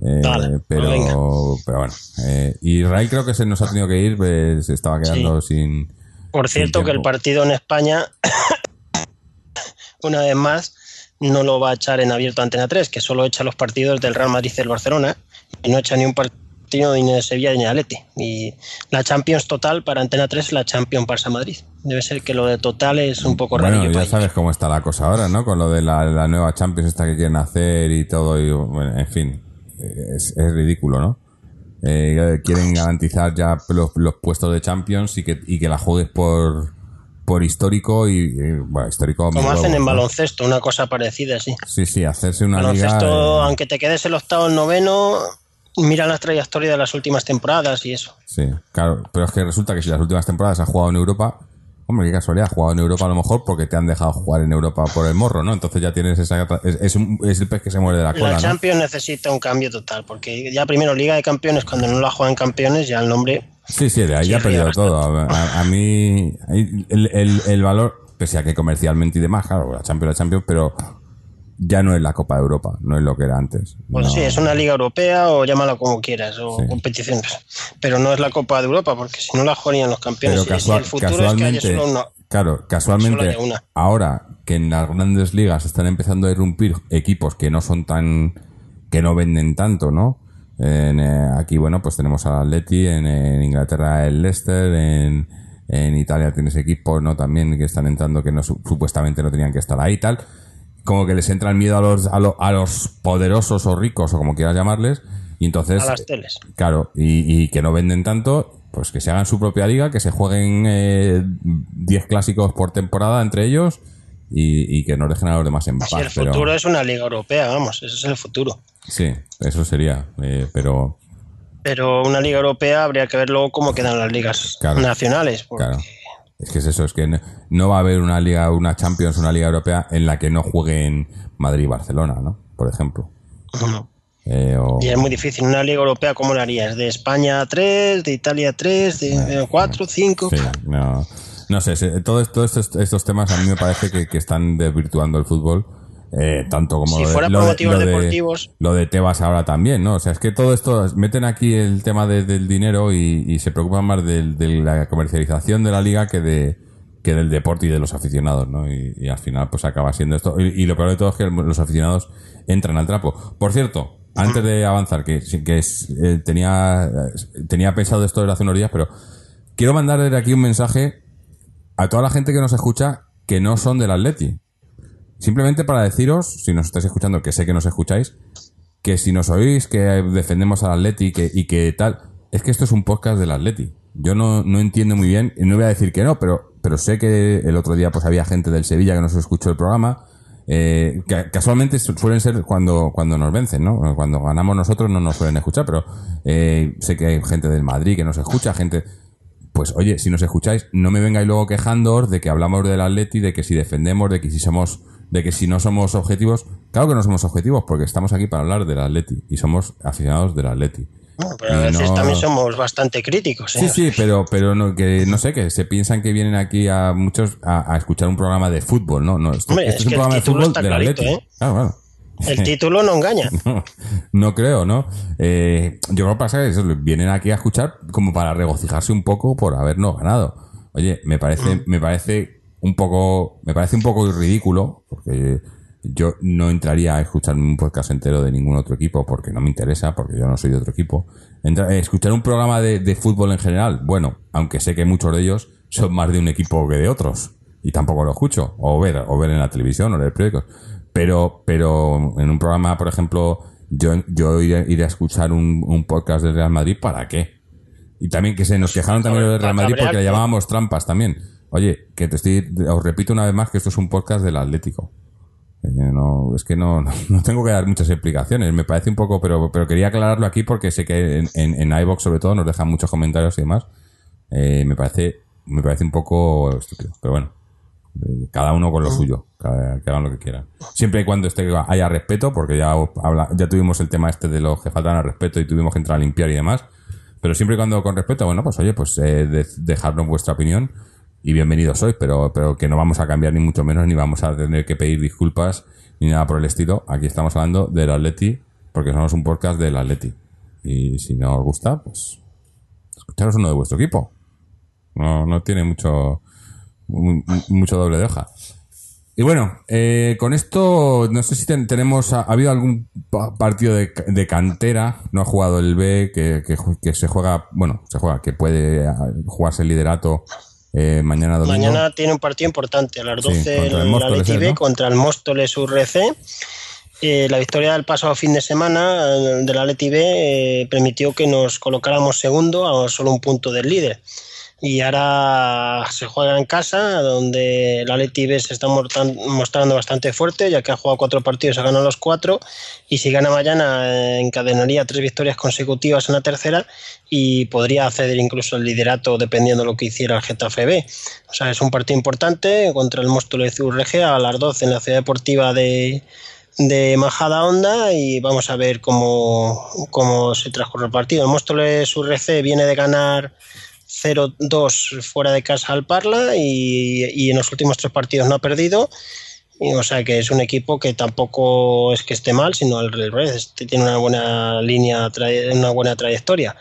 Eh, pero, pero bueno, eh, Israel creo que se nos ha tenido que ir, pues, se estaba quedando sin. Por cierto, que el partido en España, una vez más, no lo va a echar en abierto Antena 3, que solo echa los partidos del Real Madrid y del Barcelona, y no echa ni un partido ni de Sevilla ni de Atleti. Y la Champions total para Antena 3 es la Champions Barça Madrid. Debe ser que lo de total es un poco raro. Bueno, ya sabes cómo está la cosa ahora, ¿no? Con lo de la, la nueva Champions esta que quieren hacer y todo, y bueno, en fin es, ridículo, ¿no? Eh, quieren garantizar ya los, puestos de Champions y que, y que la juegues por, por histórico y, bueno, histórico. Como hacen en baloncesto, una cosa parecida, sí. Sí, sí, hacerse una baloncesto, liga. Eh, aunque te quedes el octavo o el noveno, mira las trayectorias de las últimas temporadas y eso. Sí, claro, pero es que resulta que si las últimas temporadas has jugado en Europa, Hombre, qué casualidad, has jugado en Europa a lo mejor porque te han dejado jugar en Europa por el morro, ¿no? Entonces ya tienes esa... Es, es, el pez que se muere de la cola, La Champions necesita un cambio total, porque ya primero Liga de Campeones, cuando no la juegan campeones, ya el nombre... Sí, sí, de ahí ha perdido todo. A, mí el, el, el, valor, pese a que comercialmente y demás, claro, la Champions, la Champions, pero ya no es la Copa de Europa, no es lo que era antes. Bueno, sí, es una liga europea o llámala como quieras, o competiciones, pero no es la Copa de Europa, porque si no la jugarían los campeones. el futuro es que haya solo una, Claro, casualmente, ahora que en las grandes ligas están empezando a irrumpir equipos que no son tan. que no venden tanto, ¿no? En, eh, aquí, bueno, pues tenemos al Atleti, en, en Inglaterra el Leicester, en, en Italia tienes equipos, ¿no? También que están entrando que no supuestamente no tenían que estar ahí y tal como que les entra el miedo a los, a, los poderosos o ricos o como quieras llamarles. Y entonces. A las teles. Claro, y, que no venden tanto, pues que se hagan su propia liga, que se jueguen 10 eh, clásicos por temporada entre ellos y, que no dejen a los demás en paz. el futuro es una liga europea, vamos, ese es el futuro. Sí, eso sería, eh, pero. Pero una liga europea habría que ver luego cómo quedan las ligas nacionales. Claro. Es que es eso, es que no, va a haber una liga, una Champions, una liga europea en la que no jueguen Madrid y Barcelona, ¿no? Por ejemplo. Eh, y es muy difícil. Una liga europea, ¿cómo la harías? ¿De España 3, de Italia 3, de 4, 5? Sí, no, no sé, todos estos, estos, temas a mí me parece que, que están desvirtuando el fútbol eh, tanto como si lo, fuera de, deportivos. lo de Tebas ahora también, ¿no? O sea, es que todo esto, meten aquí el tema del dinero y, se preocupan más de, la comercialización de la liga que de que del deporte y de los aficionados, ¿no? Y, al final pues acaba siendo esto. Y, lo peor de todo es que los aficionados entran al trapo. Por cierto, antes de avanzar, que, que eh, tenía, tenía pensado esto desde hace unos días, pero quiero mandar desde aquí un mensaje a toda la gente que nos escucha que no son del Atleti. Simplemente para deciros, si nos estáis escuchando, que sé que nos escucháis, que si nos oís que defendemos al Atleti y que tal, es que esto es un podcast del Atleti. Yo no, no entiendo muy bien, y no voy a decir que no, pero, pero sé que el otro día pues había gente del Sevilla que nos escuchó el programa. Eh, que casualmente suelen ser cuando, cuando nos vencen, ¿no? Cuando ganamos nosotros no nos suelen escuchar, pero eh, sé que hay gente del Madrid que nos escucha, gente pues oye, si nos escucháis, no me vengáis luego quejando de que hablamos del Atleti, de que si defendemos, de que si somos de que si no somos objetivos, claro que no somos objetivos, porque estamos aquí para hablar del Atleti y somos aficionados del Atleti. pero a veces también somos bastante críticos. ¿eh? Sí, sí, pero, pero no, que no sé, que se piensan que vienen aquí a muchos a, escuchar un programa de fútbol, ¿no? no esto, es, un programa de fútbol del Atleti. ¿eh? Claro, El título no engaña. No, creo, ¿no? Eh, yo creo que pasa que eso, vienen aquí a escuchar como para regocijarse un poco por habernos ganado. Oye, me parece, mm. me parece un poco, me parece un poco ridículo, porque yo no entraría a escuchar un podcast entero de ningún otro equipo porque no me interesa, porque yo no soy de otro equipo. Eh, escuchar un programa de, fútbol en general, bueno, aunque sé que muchos de ellos son más de un equipo que de otros, y tampoco lo escucho, o ver, o ver en la televisión o leer periódicos. Pero, pero en un programa, por ejemplo, yo, yo iré, a escuchar un, un podcast del Real Madrid, ¿para qué? Y también que se nos quejaron también del Real Madrid porque le llamábamos trampas también. Oye, que te estoy, os repito una vez más que esto es un podcast del Atlético. Eh, no, es que no, no, tengo que dar muchas explicaciones. Me parece un poco, pero, pero quería aclararlo aquí porque sé que en, en, iVox sobre todo nos dejan muchos comentarios y demás. Eh, me parece, me parece un poco estúpido, pero bueno. Eh, cada uno con lo suyo, que hagan lo que quieran. Siempre y cuando esté, haya respeto, porque ya, habla, ya tuvimos el tema este de los que faltan al respeto y tuvimos que entrar a limpiar y demás. Pero siempre y cuando con respeto, bueno, pues oye, pues eh, dejarnos vuestra opinión y bienvenidos sois, pero, pero que no vamos a cambiar ni mucho menos, ni vamos a tener que pedir disculpas ni nada por el estilo. Aquí estamos hablando del Atleti, porque somos un podcast del Atleti. Y si no os gusta, pues escucharos uno de vuestro equipo. No, no tiene mucho, mucho doble de hoja. Y bueno, eh, con esto, no sé si tenemos, ha, habido algún partido de, cantera, no ha jugado el B, que, que, que, se juega, bueno, se juega, que puede jugarse el liderato eh, mañana Mañana tiene un partido importante a las 12 en la LTV contra el Móstoles URC. Eh, la victoria del pasado fin de semana de la LTV eh, permitió que nos colocáramos segundo a solo un punto del líder. Y ahora se juega en casa, donde el Atleti B se está mostrando bastante fuerte, ya que ha jugado cuatro partidos, ha ganado los cuatro, y si gana mañana encadenaría tres victorias consecutivas en la tercera y podría acceder incluso al liderato dependiendo de lo que hiciera el Getafe B. O sea, es un partido importante contra el Móstoles de URG a las 12 en la ciudad deportiva de, de Majada Onda y vamos a ver cómo, cómo se transcurre el partido. El Móstoles URC viene de ganar 0-2 fuera de casa al Parla y, en los últimos tres partidos no ha perdido. o sea que es un equipo que tampoco es que esté mal, sino al revés, tiene una buena línea, una buena trayectoria.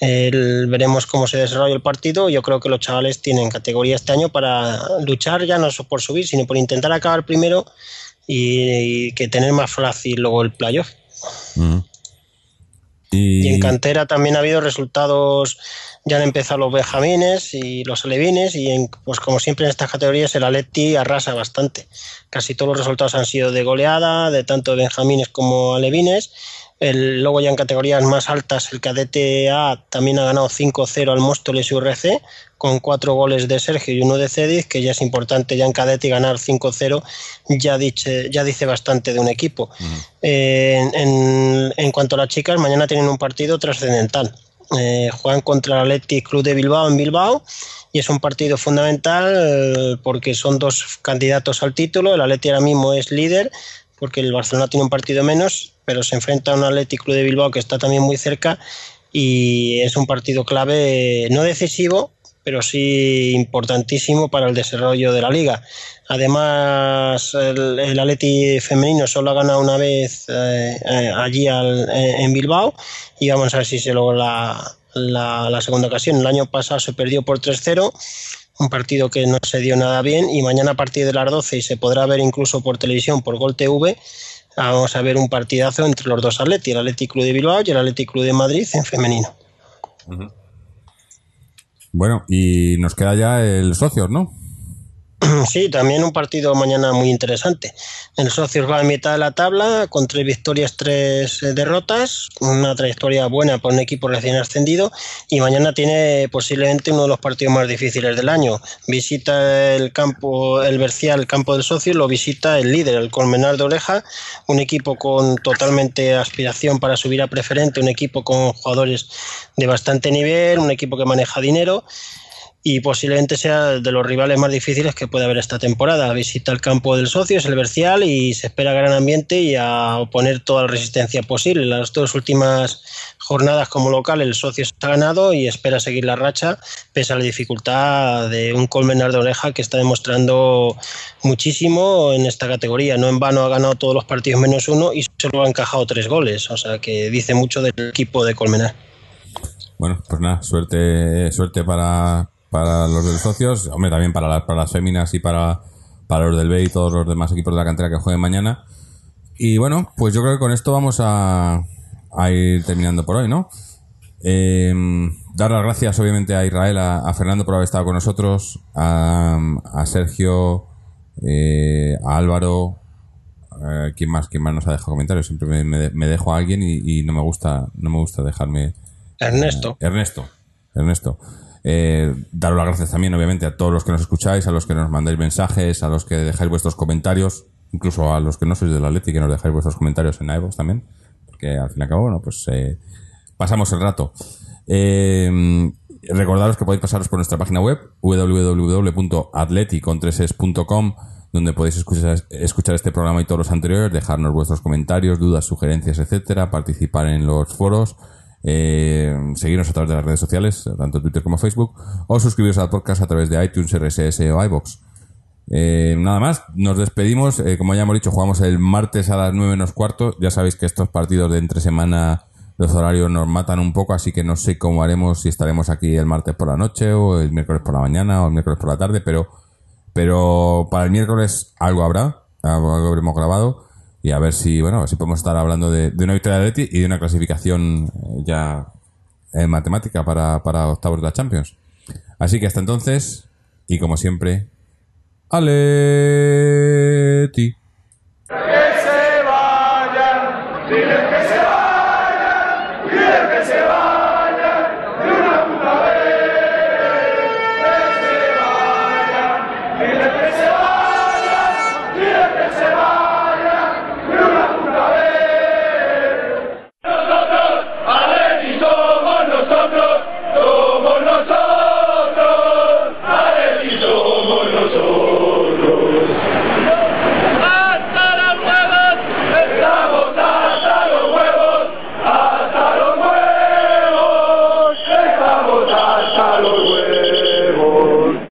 veremos cómo se desarrolla el partido. Yo creo que los chavales tienen categoría este año para luchar ya no por subir, sino por intentar acabar primero y, que tener más fácil luego el playoff. Y... en cantera también ha habido resultados, ya han empezado los benjamines y los alevines y en, pues como siempre en estas categorías el Atleti arrasa bastante. Casi todos los resultados han sido de goleada, de tanto benjamines como alevines. El, luego ya en categorías más altas el cadete A también ha ganado 5-0 al Móstoles URC con cuatro goles de Sergio y uno de Cediz, que ya es importante ya en cadete ganar 5-0 ya, dice, ya dice bastante de un equipo. en, cuanto a las chicas, mañana tienen un partido trascendental. Eh, juegan contra el Athletic Club de Bilbao en Bilbao y es un partido fundamental eh, porque son dos candidatos al título. El Athletic ahora mismo es líder porque el Barcelona tiene un partido menos, pero se enfrenta a un Athletic Club de Bilbao que está también muy cerca y es un partido clave, no decisivo, pero sí importantísimo para el desarrollo de la liga. Además, el, el femenino solo ha ganado una vez eh, eh, allí eh, en Bilbao y vamos a ver si se logra la, la, segunda ocasión. El año pasado se perdió por 3-0, un partido que no se dio nada bien y mañana a partir de las 12 y se podrá ver incluso por televisión, por Gol TV, vamos a ver un partidazo entre los dos Atleti, el Atleti Club de Bilbao y el Atleti Club de Madrid en femenino. Bueno, y nos queda ya el socios, ¿no? Sí, también un partido mañana muy interesante. El Socios va a mitad de la tabla con tres victorias, tres eh, derrotas, una trayectoria buena para un equipo recién ascendido y mañana tiene posiblemente uno de los partidos más difíciles del año. Visita el campo, el Bercial, el campo del Socio, lo visita el líder, el Colmenar de Oreja, un equipo con totalmente aspiración para subir a preferente, un equipo con jugadores de bastante nivel, un equipo que maneja dinero y posiblemente sea de los rivales más difíciles que puede haber esta temporada. Visita el campo del socio, es el Bercial y se espera gran ambiente y a oponer toda la resistencia posible. Las dos últimas jornadas como local el socio ha ganado y espera seguir la racha pese a la dificultad de un Colmenar de Oreja que está demostrando muchísimo en esta categoría. No en vano ha ganado todos los partidos menos uno y solo ha encajado tres goles, o sea que dice mucho del equipo de Colmenar. Bueno, pues nada, suerte, suerte para, para los de los socios, hombre, también para las, para las féminas y para, para los del B y todos los demás equipos de la cantera que jueguen mañana. Y bueno, pues yo creo que con esto vamos a, a ir terminando por hoy, ¿no? Eh, dar las gracias, obviamente, a Israel, a, Fernando por haber estado con nosotros, a, a Sergio, eh, a Álvaro, eh, ¿quién más? ¿Quién más nos ha dejado comentarios? Siempre me, me, dejo a alguien y, y, no me gusta, no me gusta dejarme. Ernesto. Ernesto. Ernesto. Eh, daros las gracias también, obviamente, a todos los que nos escucháis, a los que nos mandáis mensajes, a los que dejáis vuestros comentarios, incluso a los que no sois del Atleti, que nos dejáis vuestros comentarios en iVoox también, porque al fin y al cabo, bueno, pues eh, pasamos el rato. Eh, recordaros que podéis pasaros por nuestra página web www.atleticontreses.com donde podéis escuchar, escuchar este programa y todos los anteriores, dejarnos vuestros comentarios, dudas, sugerencias, etcétera, participar en los foros eh, seguirnos a través de las redes sociales, tanto Twitter como Facebook, o suscribiros al podcast a través de iTunes, RSS o iBox. Eh, nada más, nos despedimos. Eh, como ya hemos dicho, jugamos el martes a las 9 menos cuarto. Ya sabéis que estos partidos de entre semana, los horarios nos matan un poco, así que no sé cómo haremos, si estaremos aquí el martes por la noche, o el miércoles por la mañana, o el miércoles por la tarde, pero, pero para el miércoles algo habrá, algo habremos grabado y a ver si, bueno, si podemos estar hablando de, una victoria de Leti y de una clasificación eh, ya en matemática para, para octavos de la Champions. Así que hasta entonces, y como siempre, Aleti.